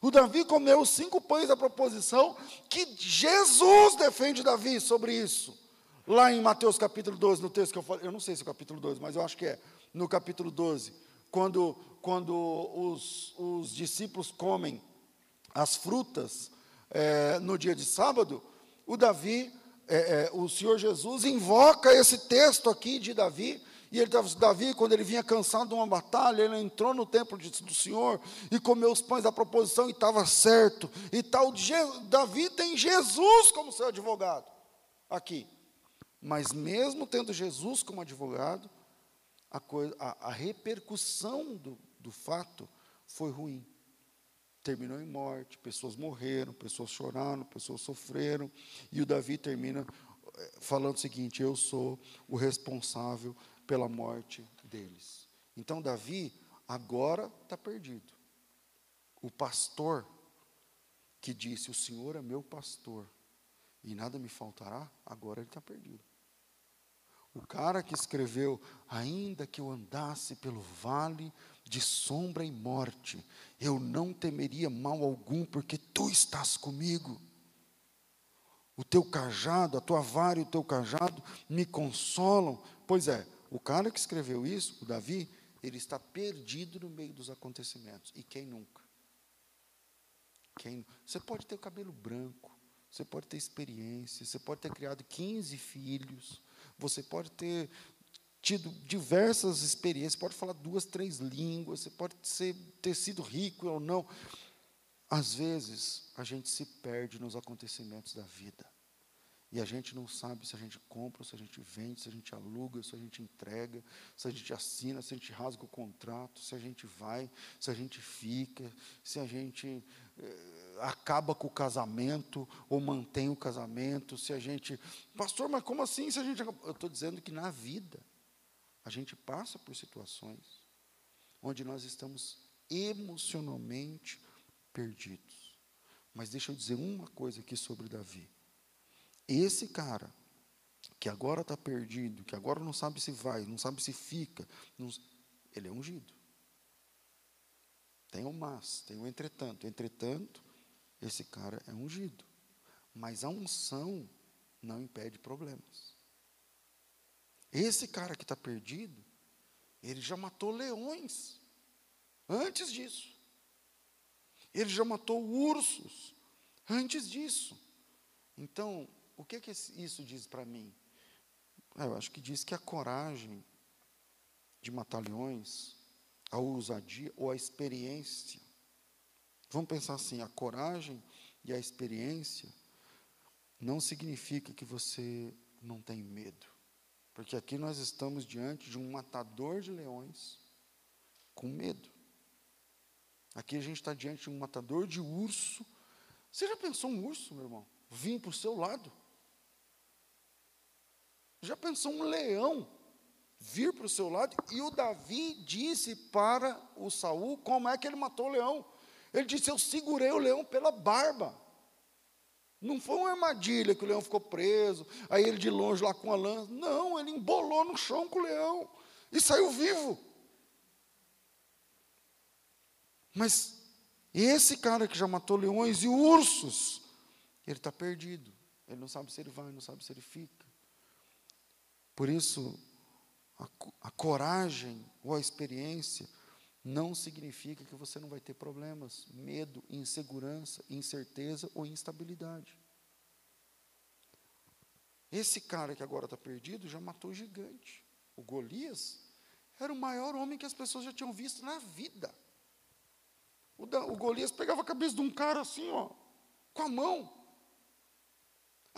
O Davi comeu cinco pães da proposição que Jesus defende Davi sobre isso. Lá em Mateus capítulo 12, no texto que eu falei, eu não sei se é o capítulo 12, mas eu acho que é, no capítulo 12, quando, quando os, os discípulos comem as frutas é, no dia de sábado, o Davi é, é, o Senhor Jesus invoca esse texto aqui de Davi, e ele Davi, quando ele vinha cansado de uma batalha, ele entrou no templo de, do Senhor e comeu os pães da proposição e estava certo. E tal, Davi tem Jesus como seu advogado aqui. Mas mesmo tendo Jesus como advogado, a, coisa, a, a repercussão do, do fato foi ruim terminou em morte, pessoas morreram, pessoas choraram, pessoas sofreram, e o Davi termina eh, falando o seguinte: Eu sou o responsável pela morte deles. Então, Davi agora está perdido. O pastor que disse: O Senhor é meu pastor e nada me faltará, agora ele está perdido. O cara que escreveu: Ainda que eu andasse pelo vale de sombra e morte, eu não temeria mal algum, porque tu estás comigo. O teu cajado, a tua vara e o teu cajado me consolam. Pois é, o cara que escreveu isso, o Davi, ele está perdido no meio dos acontecimentos. E quem nunca? Quem, você pode ter o cabelo branco, você pode ter experiência, você pode ter criado 15 filhos, você pode ter tido diversas experiências, pode falar duas, três línguas, você pode ser, ter sido rico ou não. Às vezes, a gente se perde nos acontecimentos da vida. E a gente não sabe se a gente compra, se a gente vende, se a gente aluga, se a gente entrega, se a gente assina, se a gente rasga o contrato, se a gente vai, se a gente fica, se a gente eh, acaba com o casamento ou mantém o casamento, se a gente. Pastor, mas como assim se a gente. Eu estou dizendo que na vida a gente passa por situações onde nós estamos emocionalmente perdidos. Mas deixa eu dizer uma coisa aqui sobre Davi. Esse cara, que agora está perdido, que agora não sabe se vai, não sabe se fica, não, ele é ungido. Tem o mas, tem o entretanto. Entretanto, esse cara é ungido. Mas a unção não impede problemas. Esse cara que está perdido, ele já matou leões. Antes disso. Ele já matou ursos. Antes disso. Então, o que, que isso diz para mim? Ah, eu acho que diz que a coragem de matar leões, a ousadia ou a experiência. Vamos pensar assim: a coragem e a experiência não significa que você não tem medo. Porque aqui nós estamos diante de um matador de leões com medo. Aqui a gente está diante de um matador de urso. Você já pensou um urso, meu irmão? Vim para o seu lado. Já pensou um leão vir para o seu lado? E o Davi disse para o Saul como é que ele matou o leão. Ele disse: Eu segurei o leão pela barba. Não foi uma armadilha que o leão ficou preso, aí ele de longe lá com a lança. Não, ele embolou no chão com o leão e saiu vivo. Mas esse cara que já matou leões e ursos, ele está perdido. Ele não sabe se ele vai, não sabe se ele fica. Por isso, a, a coragem ou a experiência não significa que você não vai ter problemas, medo, insegurança, incerteza ou instabilidade. Esse cara que agora está perdido já matou o gigante. O Golias era o maior homem que as pessoas já tinham visto na vida. O, da, o Golias pegava a cabeça de um cara assim, ó, com a mão.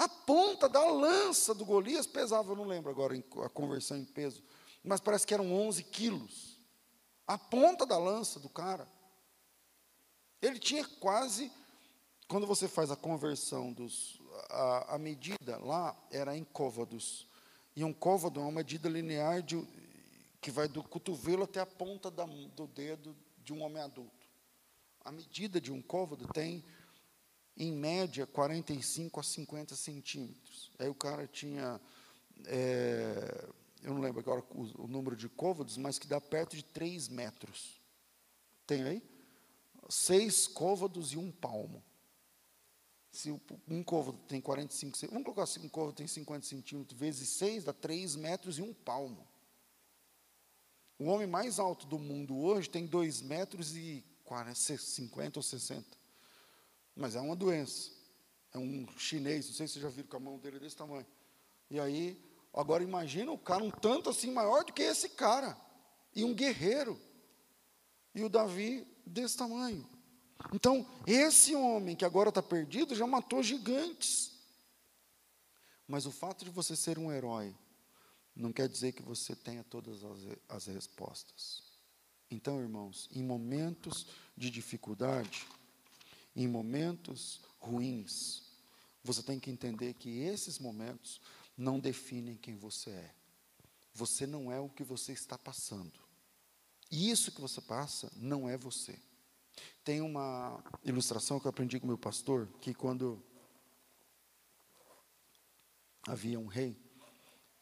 A ponta da lança do Golias pesava, eu não lembro agora a conversão em peso, mas parece que eram 11 quilos. A ponta da lança do cara. Ele tinha quase, quando você faz a conversão dos, a, a medida lá era em côvados. E um côvado é uma medida linear de, que vai do cotovelo até a ponta da, do dedo de um homem adulto. A medida de um côvado tem, em média, 45 a 50 centímetros. Aí o cara tinha, é, eu não lembro agora o, o, número de côvados, mas que dá perto de 3 metros. Tem aí? Seis côvados e um palmo. Se um côvado tem 45 centímetros, vamos colocar assim, um côvado tem 50 centímetros, vezes 6 dá 3 metros e um palmo. O homem mais alto do mundo hoje tem 2 metros e 40, 50 ou 60. Mas é uma doença. É um chinês, não sei se vocês já viram com a mão dele desse tamanho. E aí, agora imagina o cara um tanto assim maior do que esse cara. E um guerreiro. E o Davi desse tamanho. Então, esse homem que agora está perdido já matou gigantes. Mas o fato de você ser um herói não quer dizer que você tenha todas as, as respostas. Então, irmãos, em momentos de dificuldade, em momentos ruins, você tem que entender que esses momentos não definem quem você é. Você não é o que você está passando. E isso que você passa não é você. Tem uma ilustração que eu aprendi com meu pastor, que quando havia um rei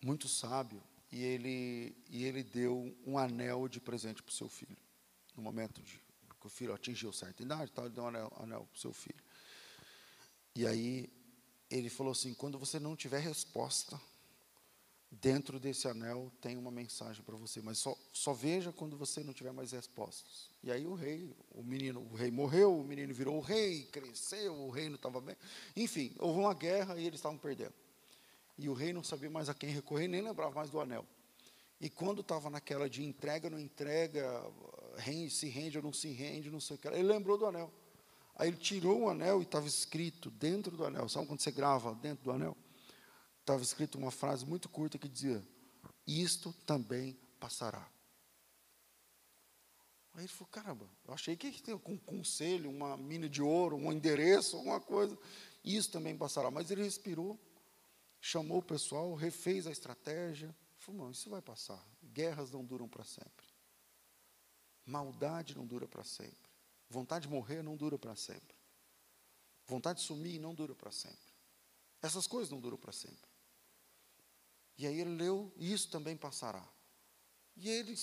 muito sábio e ele e ele deu um anel de presente para o seu filho. No momento de que o filho atingiu certa idade, tal, ele deu um anel, anel para o seu filho. E aí ele falou assim: quando você não tiver resposta, dentro desse anel tem uma mensagem para você, mas só, só veja quando você não tiver mais respostas. E aí o rei, o menino, o rei morreu, o menino virou o rei, cresceu, o reino estava bem. Enfim, houve uma guerra e eles estavam perdendo. E o rei não sabia mais a quem recorrer, nem lembrava mais do anel. E quando estava naquela de entrega, não entrega, rende, se rende ou não se rende, não sei o que, ele lembrou do anel. Aí ele tirou o anel e estava escrito dentro do anel. Sabe quando você grava dentro do anel? estava escrito uma frase muito curta que dizia: Isto também passará. Aí ele falou: Caramba, eu achei que tem um conselho, uma mina de ouro, um endereço, alguma coisa. Isso também passará. Mas ele respirou, chamou o pessoal, refez a estratégia. Falou: Não, isso vai passar. Guerras não duram para sempre. Maldade não dura para sempre. Vontade de morrer não dura para sempre. Vontade de sumir não dura para sempre. Essas coisas não duram para sempre. E aí ele leu, isso também passará. E ele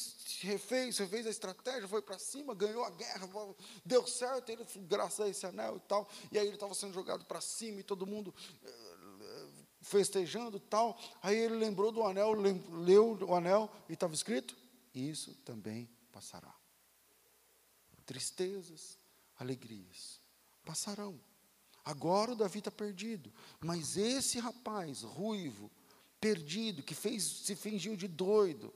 refez, refez a estratégia, foi para cima, ganhou a guerra, deu certo, ele, graças a esse anel e tal. E aí ele estava sendo jogado para cima e todo mundo eh, festejando e tal. Aí ele lembrou do anel, leu o anel e estava escrito: Isso também passará. Tristezas, alegrias passarão. Agora o Davi está perdido, mas esse rapaz ruivo, perdido, que fez, se fingiu de doido.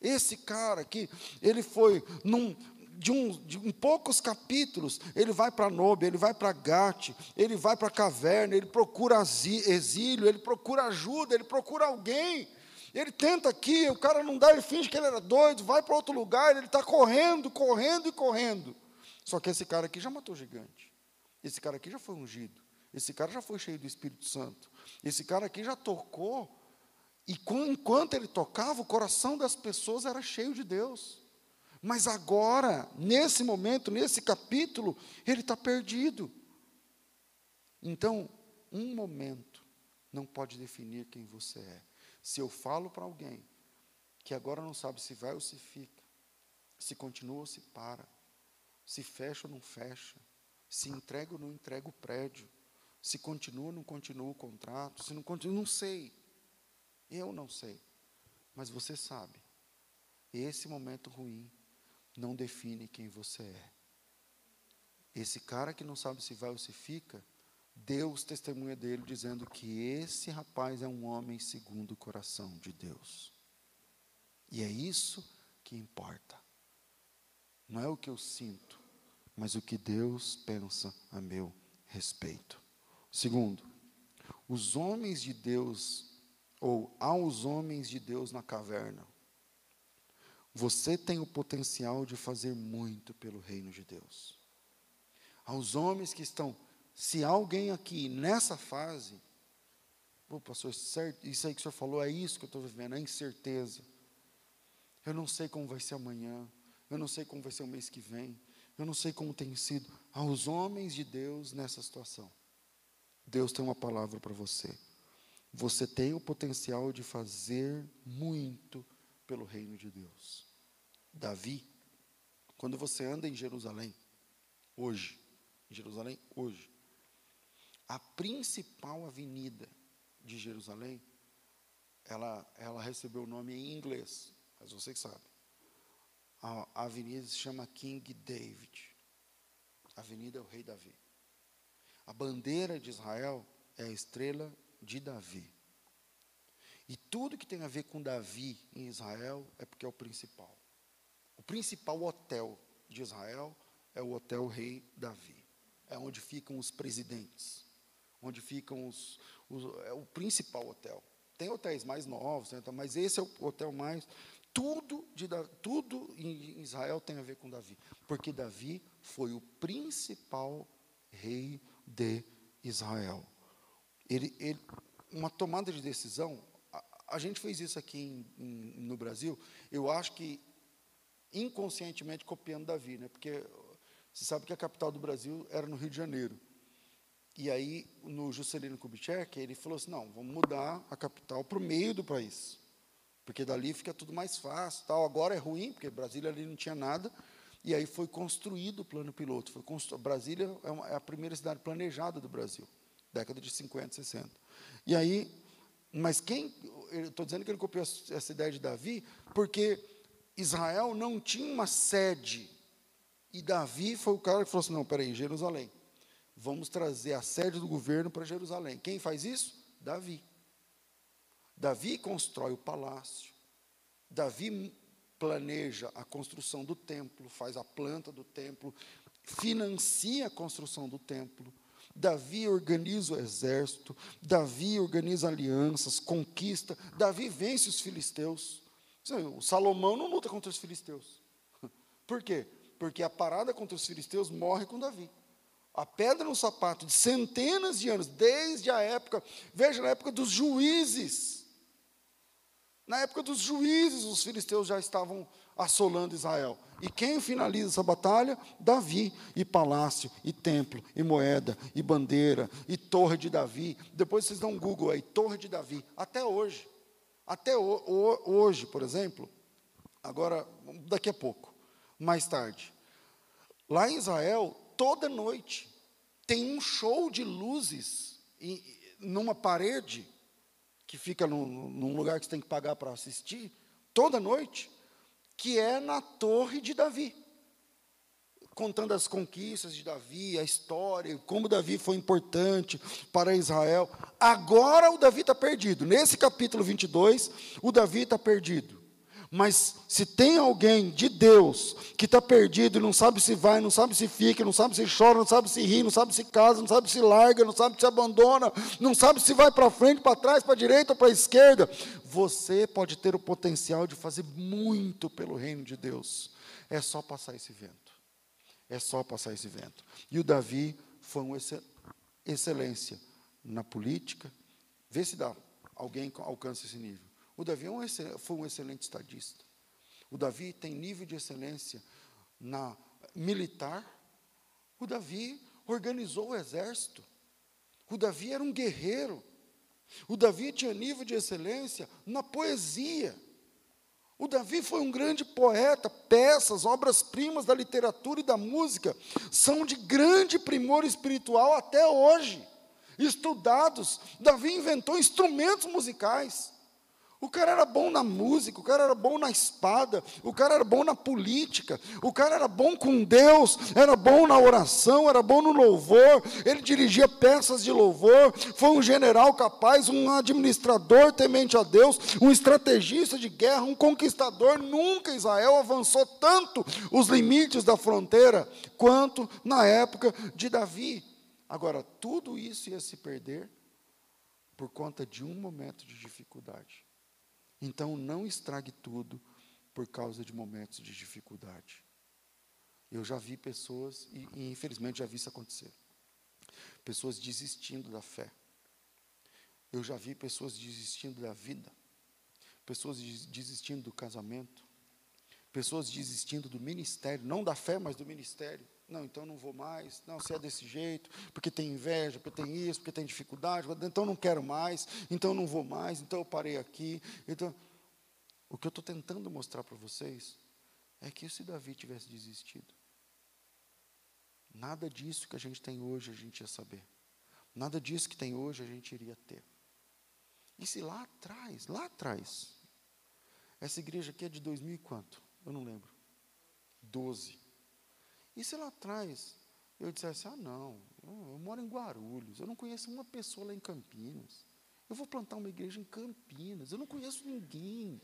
Esse cara que ele foi num, de, um, de um poucos capítulos, ele vai para Nobe, ele vai para Gate, ele vai para a caverna, ele procura exílio, ele procura ajuda, ele procura alguém. Ele tenta aqui, o cara não dá, ele finge que ele era doido, vai para outro lugar, ele está correndo, correndo e correndo. Só que esse cara aqui já matou gigante. Esse cara aqui já foi ungido. Esse cara já foi cheio do Espírito Santo. Esse cara aqui já tocou e enquanto ele tocava, o coração das pessoas era cheio de Deus. Mas agora, nesse momento, nesse capítulo, ele está perdido. Então, um momento não pode definir quem você é. Se eu falo para alguém que agora não sabe se vai ou se fica, se continua ou se para, se fecha ou não fecha, se entrega ou não entrega o prédio, se continua ou não continua o contrato, se não continua, não sei. Eu não sei. Mas você sabe. Esse momento ruim não define quem você é. Esse cara que não sabe se vai ou se fica, Deus testemunha dele dizendo que esse rapaz é um homem segundo o coração de Deus. E é isso que importa. Não é o que eu sinto, mas o que Deus pensa a meu respeito. Segundo, os homens de Deus, ou aos homens de Deus na caverna, você tem o potencial de fazer muito pelo reino de Deus. Aos homens que estão, se alguém aqui nessa fase, pô, pastor, certo, isso aí que o senhor falou é isso que eu estou vivendo, é incerteza. Eu não sei como vai ser amanhã, eu não sei como vai ser o mês que vem, eu não sei como tem sido. Aos homens de Deus nessa situação, Deus tem uma palavra para você. Você tem o potencial de fazer muito pelo reino de Deus. Davi, quando você anda em Jerusalém, hoje, em Jerusalém, hoje, a principal avenida de Jerusalém, ela, ela recebeu o nome em inglês, mas você que sabe. A, avenida se chama King David. A avenida é o rei Davi. A bandeira de Israel é a estrela de Davi. E tudo que tem a ver com Davi em Israel é porque é o principal. O principal hotel de Israel é o Hotel Rei Davi. É onde ficam os presidentes. Onde ficam os. os é o principal hotel. Tem hotéis mais novos, né, mas esse é o hotel mais. Tudo, de, tudo em Israel tem a ver com Davi, porque Davi foi o principal rei de Israel. Ele, ele, uma tomada de decisão, a, a gente fez isso aqui em, em, no Brasil, eu acho que inconscientemente copiando Davi, né? porque você sabe que a capital do Brasil era no Rio de Janeiro. E aí, no Juscelino Kubitschek, ele falou assim, não, vamos mudar a capital para o meio do país porque dali fica tudo mais fácil. Tal. Agora é ruim, porque Brasília ali não tinha nada, e aí foi construído o plano piloto. Foi constru... Brasília é, uma, é, a primeira cidade planejada do Brasil, década de 50, 60. E aí, mas quem, estou dizendo que ele copiou essa ideia de Davi, porque Israel não tinha uma sede, e Davi foi o cara que falou assim, não, peraí, Jerusalém, vamos trazer a sede do governo para Jerusalém. Quem faz isso? Davi. Davi constrói o palácio, Davi planeja a construção do templo, faz a planta do templo, financia a construção do templo. Davi organiza o exército, Davi organiza alianças, conquista, Davi vence os filisteus. O Salomão não luta contra os filisteus. Por quê? Porque a parada contra os filisteus morre com Davi. A pedra no sapato de centenas de anos, desde a época, veja, na época dos juízes, na época dos juízes, os filisteus já estavam assolando Israel. E quem finaliza essa batalha? Davi, e palácio, e templo, e moeda, e bandeira, e torre de Davi. Depois vocês dão um Google aí, torre de Davi. Até hoje. Até o, o, hoje, por exemplo, agora, daqui a pouco, mais tarde. Lá em Israel, toda noite, tem um show de luzes em, numa parede que fica num, num lugar que você tem que pagar para assistir, toda noite, que é na Torre de Davi. Contando as conquistas de Davi, a história, como Davi foi importante para Israel. Agora o Davi está perdido. Nesse capítulo 22, o Davi está perdido. Mas se tem alguém de Deus que está perdido e não sabe se vai, não sabe se fica, não sabe se chora, não sabe se ri, não sabe se casa, não sabe se larga, não sabe se abandona, não sabe se vai para frente, para trás, para a direita ou para a esquerda, você pode ter o potencial de fazer muito pelo reino de Deus. É só passar esse vento. É só passar esse vento. E o Davi foi uma excelência na política. Vê se dá alguém alcança esse nível. O Davi é foi um excelente estadista. O Davi tem nível de excelência na militar. O Davi organizou o exército. O Davi era um guerreiro. O Davi tinha nível de excelência na poesia. O Davi foi um grande poeta, peças, obras-primas da literatura e da música são de grande primor espiritual até hoje. Estudados, Davi inventou instrumentos musicais. O cara era bom na música, o cara era bom na espada, o cara era bom na política, o cara era bom com Deus, era bom na oração, era bom no louvor, ele dirigia peças de louvor, foi um general capaz, um administrador temente a Deus, um estrategista de guerra, um conquistador. Nunca Israel avançou tanto os limites da fronteira quanto na época de Davi. Agora, tudo isso ia se perder por conta de um momento de dificuldade. Então, não estrague tudo por causa de momentos de dificuldade. Eu já vi pessoas, e, e infelizmente já vi isso acontecer, pessoas desistindo da fé. Eu já vi pessoas desistindo da vida, pessoas desistindo do casamento, pessoas desistindo do ministério, não da fé, mas do ministério. Não, então não vou mais. Não, se é desse jeito, porque tem inveja, porque tem isso, porque tem dificuldade, então não quero mais, então não vou mais, então eu parei aqui. Então, o que eu estou tentando mostrar para vocês é que se Davi tivesse desistido, nada disso que a gente tem hoje a gente ia saber. Nada disso que tem hoje a gente iria ter. E se lá atrás, lá atrás, essa igreja aqui é de 2000 e quanto? Eu não lembro. 12. E se lá atrás eu dissesse, ah, não, eu moro em Guarulhos, eu não conheço uma pessoa lá em Campinas. Eu vou plantar uma igreja em Campinas, eu não conheço ninguém.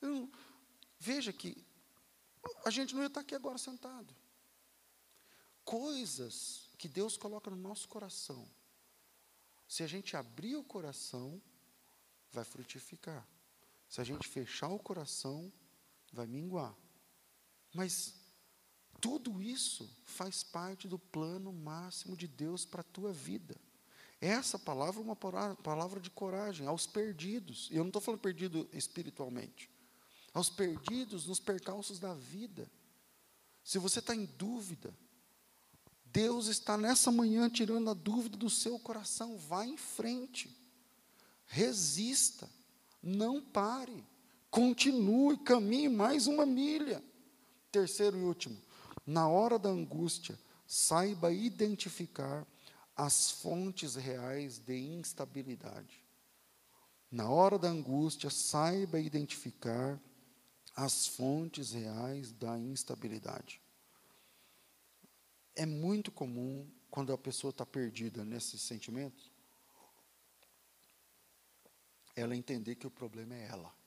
Eu, veja que a gente não ia estar aqui agora sentado. Coisas que Deus coloca no nosso coração. Se a gente abrir o coração, vai frutificar. Se a gente fechar o coração, vai minguar. Mas tudo isso faz parte do plano máximo de Deus para a tua vida. Essa palavra é uma palavra de coragem aos perdidos. E eu não estou falando perdido espiritualmente. Aos perdidos nos percalços da vida. Se você está em dúvida, Deus está nessa manhã tirando a dúvida do seu coração. Vá em frente. Resista. Não pare. Continue. Caminhe mais uma milha. Terceiro e último na hora da angústia, saiba identificar as fontes reais de instabilidade. Na hora da angústia, saiba identificar as fontes reais da instabilidade. É muito comum, quando a pessoa está perdida nesses sentimentos, ela entender que o problema é ela.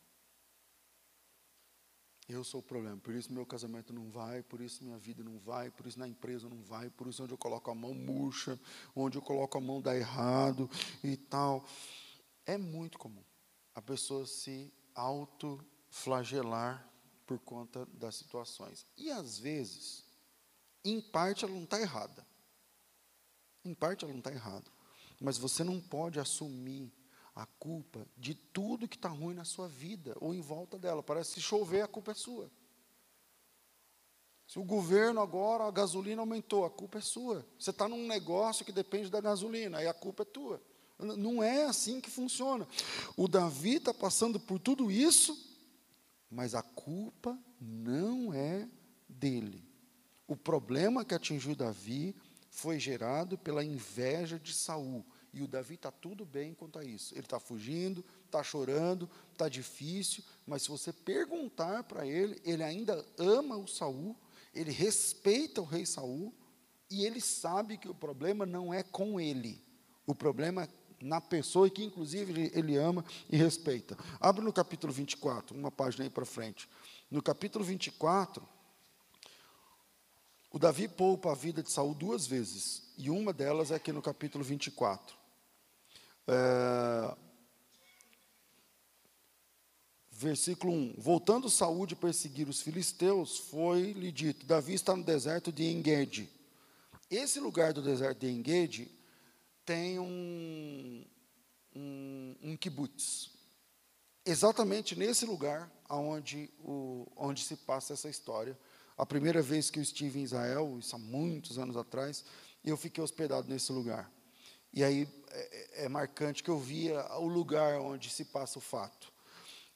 Eu sou o problema, por isso meu casamento não vai, por isso minha vida não vai, por isso na empresa não vai, por isso onde eu coloco a mão murcha, onde eu coloco a mão dá errado e tal. É muito comum a pessoa se autoflagelar por conta das situações. E às vezes, em parte ela não está errada. Em parte ela não está errada. Mas você não pode assumir a culpa de tudo que está ruim na sua vida ou em volta dela. Parece que se chover, a culpa é sua. Se o governo agora, a gasolina aumentou, a culpa é sua. Você está num negócio que depende da gasolina, aí a culpa é tua. Não é assim que funciona. O Davi está passando por tudo isso, mas a culpa não é dele. O problema que atingiu Davi foi gerado pela inveja de Saul. E o Davi está tudo bem quanto a isso. Ele está fugindo, está chorando, está difícil, mas se você perguntar para ele, ele ainda ama o Saul, ele respeita o rei Saul, e ele sabe que o problema não é com ele. O problema é na pessoa que, inclusive, ele, ele ama e respeita. Abre no capítulo 24, uma página aí para frente. No capítulo 24, o Davi poupa a vida de Saul duas vezes, e uma delas é aqui no capítulo 24. É, versículo 1: Voltando Saúl de perseguir os filisteus, foi-lhe dito: Davi está no deserto de Engedi. Esse lugar do deserto de Engedi tem um, um, um kibutz. Exatamente nesse lugar onde, o, onde se passa essa história. A primeira vez que eu estive em Israel, isso há muitos anos atrás, eu fiquei hospedado nesse lugar. E aí é, é marcante que eu via o lugar onde se passa o fato.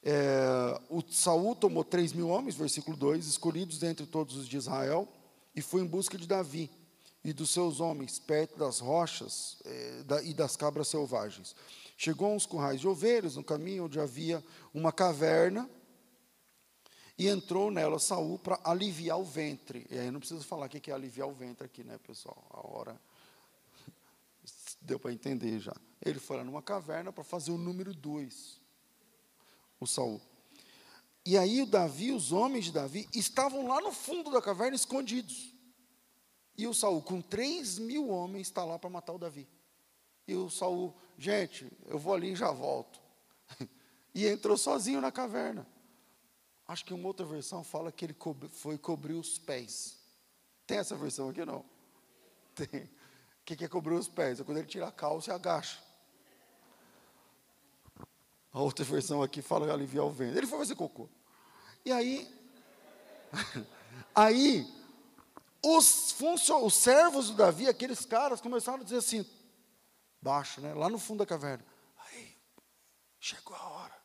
É, o Saul tomou três mil homens, versículo 2, escolhidos dentre todos os de Israel, e foi em busca de Davi e dos seus homens, perto das rochas é, da, e das cabras selvagens. Chegou a uns currais de ovelhas, no caminho onde havia uma caverna, e entrou nela Saul para aliviar o ventre. E aí não preciso falar o que é aliviar o ventre aqui, né, pessoal? A hora deu para entender já. Ele foi lá numa caverna para fazer o número dois, o Saul. E aí o Davi, os homens de Davi, estavam lá no fundo da caverna escondidos. E o Saul, com três mil homens, está lá para matar o Davi. E o Saul, gente, eu vou ali e já volto. E entrou sozinho na caverna. Acho que uma outra versão fala que ele foi cobrir os pés. Tem essa versão aqui não? Tem. O que é cobrir os pés? É quando ele tira a calça e agacha. A outra versão aqui fala aliviar o vento. Ele foi fazer cocô. E aí, aí, os, funcio, os servos do Davi, aqueles caras, começaram a dizer assim, baixo, né? Lá no fundo da caverna. Aí, chegou a hora.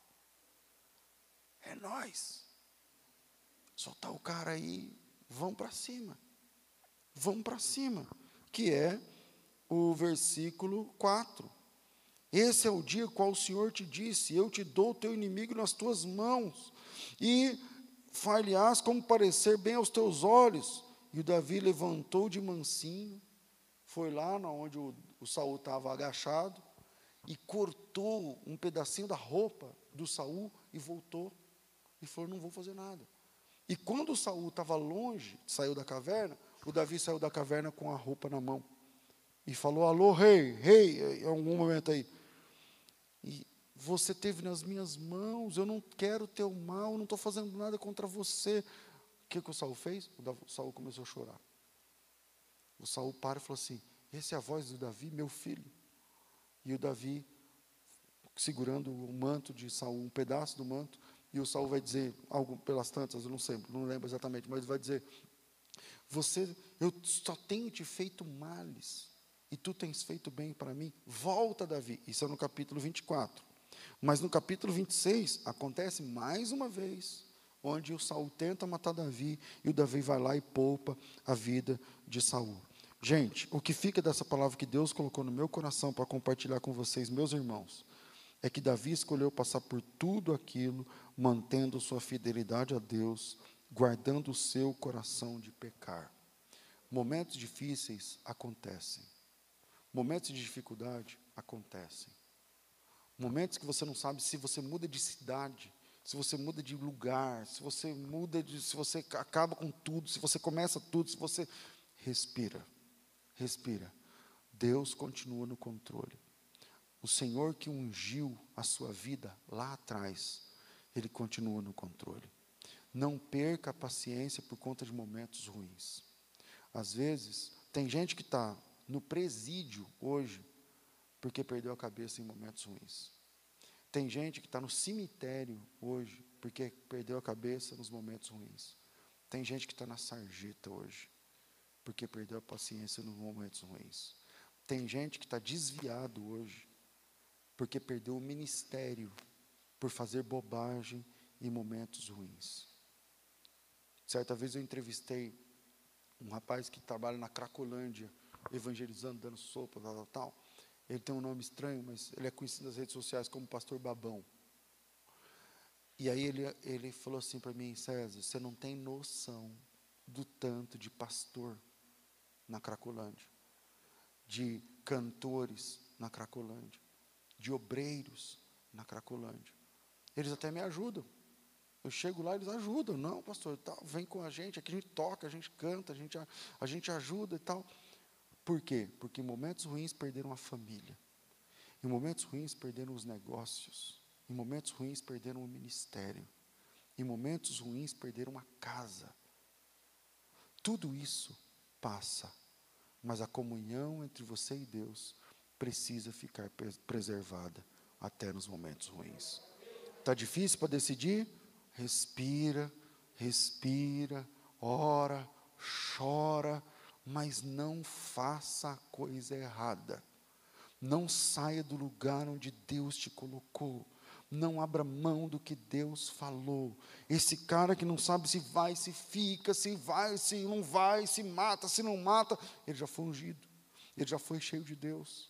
É nós. Soltar o cara aí, vão para cima. Vão para cima. Que é o versículo 4. Esse é o dia qual o Senhor te disse: Eu te dou o teu inimigo nas tuas mãos, e far-lhe-ás como parecer bem aos teus olhos. E o Davi levantou de mansinho, foi lá onde o, o Saul estava agachado, e cortou um pedacinho da roupa do Saul e voltou. E falou: Não vou fazer nada. E quando o Saul estava longe, saiu da caverna, o Davi saiu da caverna com a roupa na mão. E falou: Alô, rei, rei, em algum momento aí. E você teve nas minhas mãos, eu não quero teu mal, não estou fazendo nada contra você. O que, que o Saul fez? O Saul começou a chorar. O Saul para e falou assim: Essa é a voz do Davi, meu filho. E o Davi, segurando o manto de Saul, um pedaço do manto, e o Saul vai dizer, algo pelas tantas, eu não sei, não lembro exatamente, mas vai dizer: Você, eu só tenho te feito males e tu tens feito bem para mim. Volta, Davi. Isso é no capítulo 24. Mas no capítulo 26 acontece mais uma vez, onde o Saul tenta matar Davi e o Davi vai lá e poupa a vida de Saul. Gente, o que fica dessa palavra que Deus colocou no meu coração para compartilhar com vocês, meus irmãos, é que Davi escolheu passar por tudo aquilo, mantendo sua fidelidade a Deus, guardando o seu coração de pecar. Momentos difíceis acontecem. Momentos de dificuldade acontecem. Momentos que você não sabe se você muda de cidade, se você muda de lugar, se você muda de, se você acaba com tudo, se você começa tudo, se você respira. Respira. Deus continua no controle. O Senhor que ungiu a sua vida lá atrás, ele continua no controle. Não perca a paciência por conta de momentos ruins. Às vezes, tem gente que está no presídio hoje, porque perdeu a cabeça em momentos ruins. Tem gente que está no cemitério hoje, porque perdeu a cabeça nos momentos ruins. Tem gente que está na sarjeta hoje, porque perdeu a paciência nos momentos ruins. Tem gente que está desviado hoje, porque perdeu o ministério por fazer bobagem em momentos ruins. Certa vez eu entrevistei um rapaz que trabalha na Cracolândia, evangelizando, dando sopa, tal, tal, tal. Ele tem um nome estranho, mas ele é conhecido nas redes sociais como Pastor Babão. E aí ele, ele falou assim para mim, César, você não tem noção do tanto de pastor na Cracolândia, de cantores na Cracolândia, de obreiros na Cracolândia. Eles até me ajudam. Eu chego lá, eles ajudam. Não, pastor, tal, vem com a gente, aqui a gente toca, a gente canta, a gente, a, a gente ajuda e tal. Por quê? Porque em momentos ruins perderam a família. Em momentos ruins perderam os negócios. Em momentos ruins perderam o ministério. Em momentos ruins perderam a casa. Tudo isso passa, mas a comunhão entre você e Deus precisa ficar preservada até nos momentos ruins. Está difícil para decidir? Respira, respira, ora, chora mas não faça a coisa errada. Não saia do lugar onde Deus te colocou. Não abra mão do que Deus falou. Esse cara que não sabe se vai, se fica, se vai, se não vai, se mata, se não mata, ele já foi ungido. Ele já foi cheio de Deus.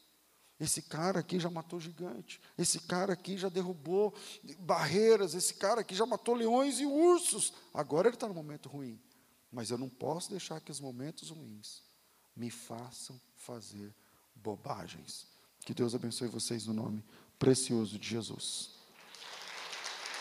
Esse cara aqui já matou gigante. Esse cara aqui já derrubou barreiras. Esse cara aqui já matou leões e ursos. Agora ele está no momento ruim. Mas eu não posso deixar que os momentos ruins me façam fazer bobagens. Que Deus abençoe vocês no nome precioso de Jesus.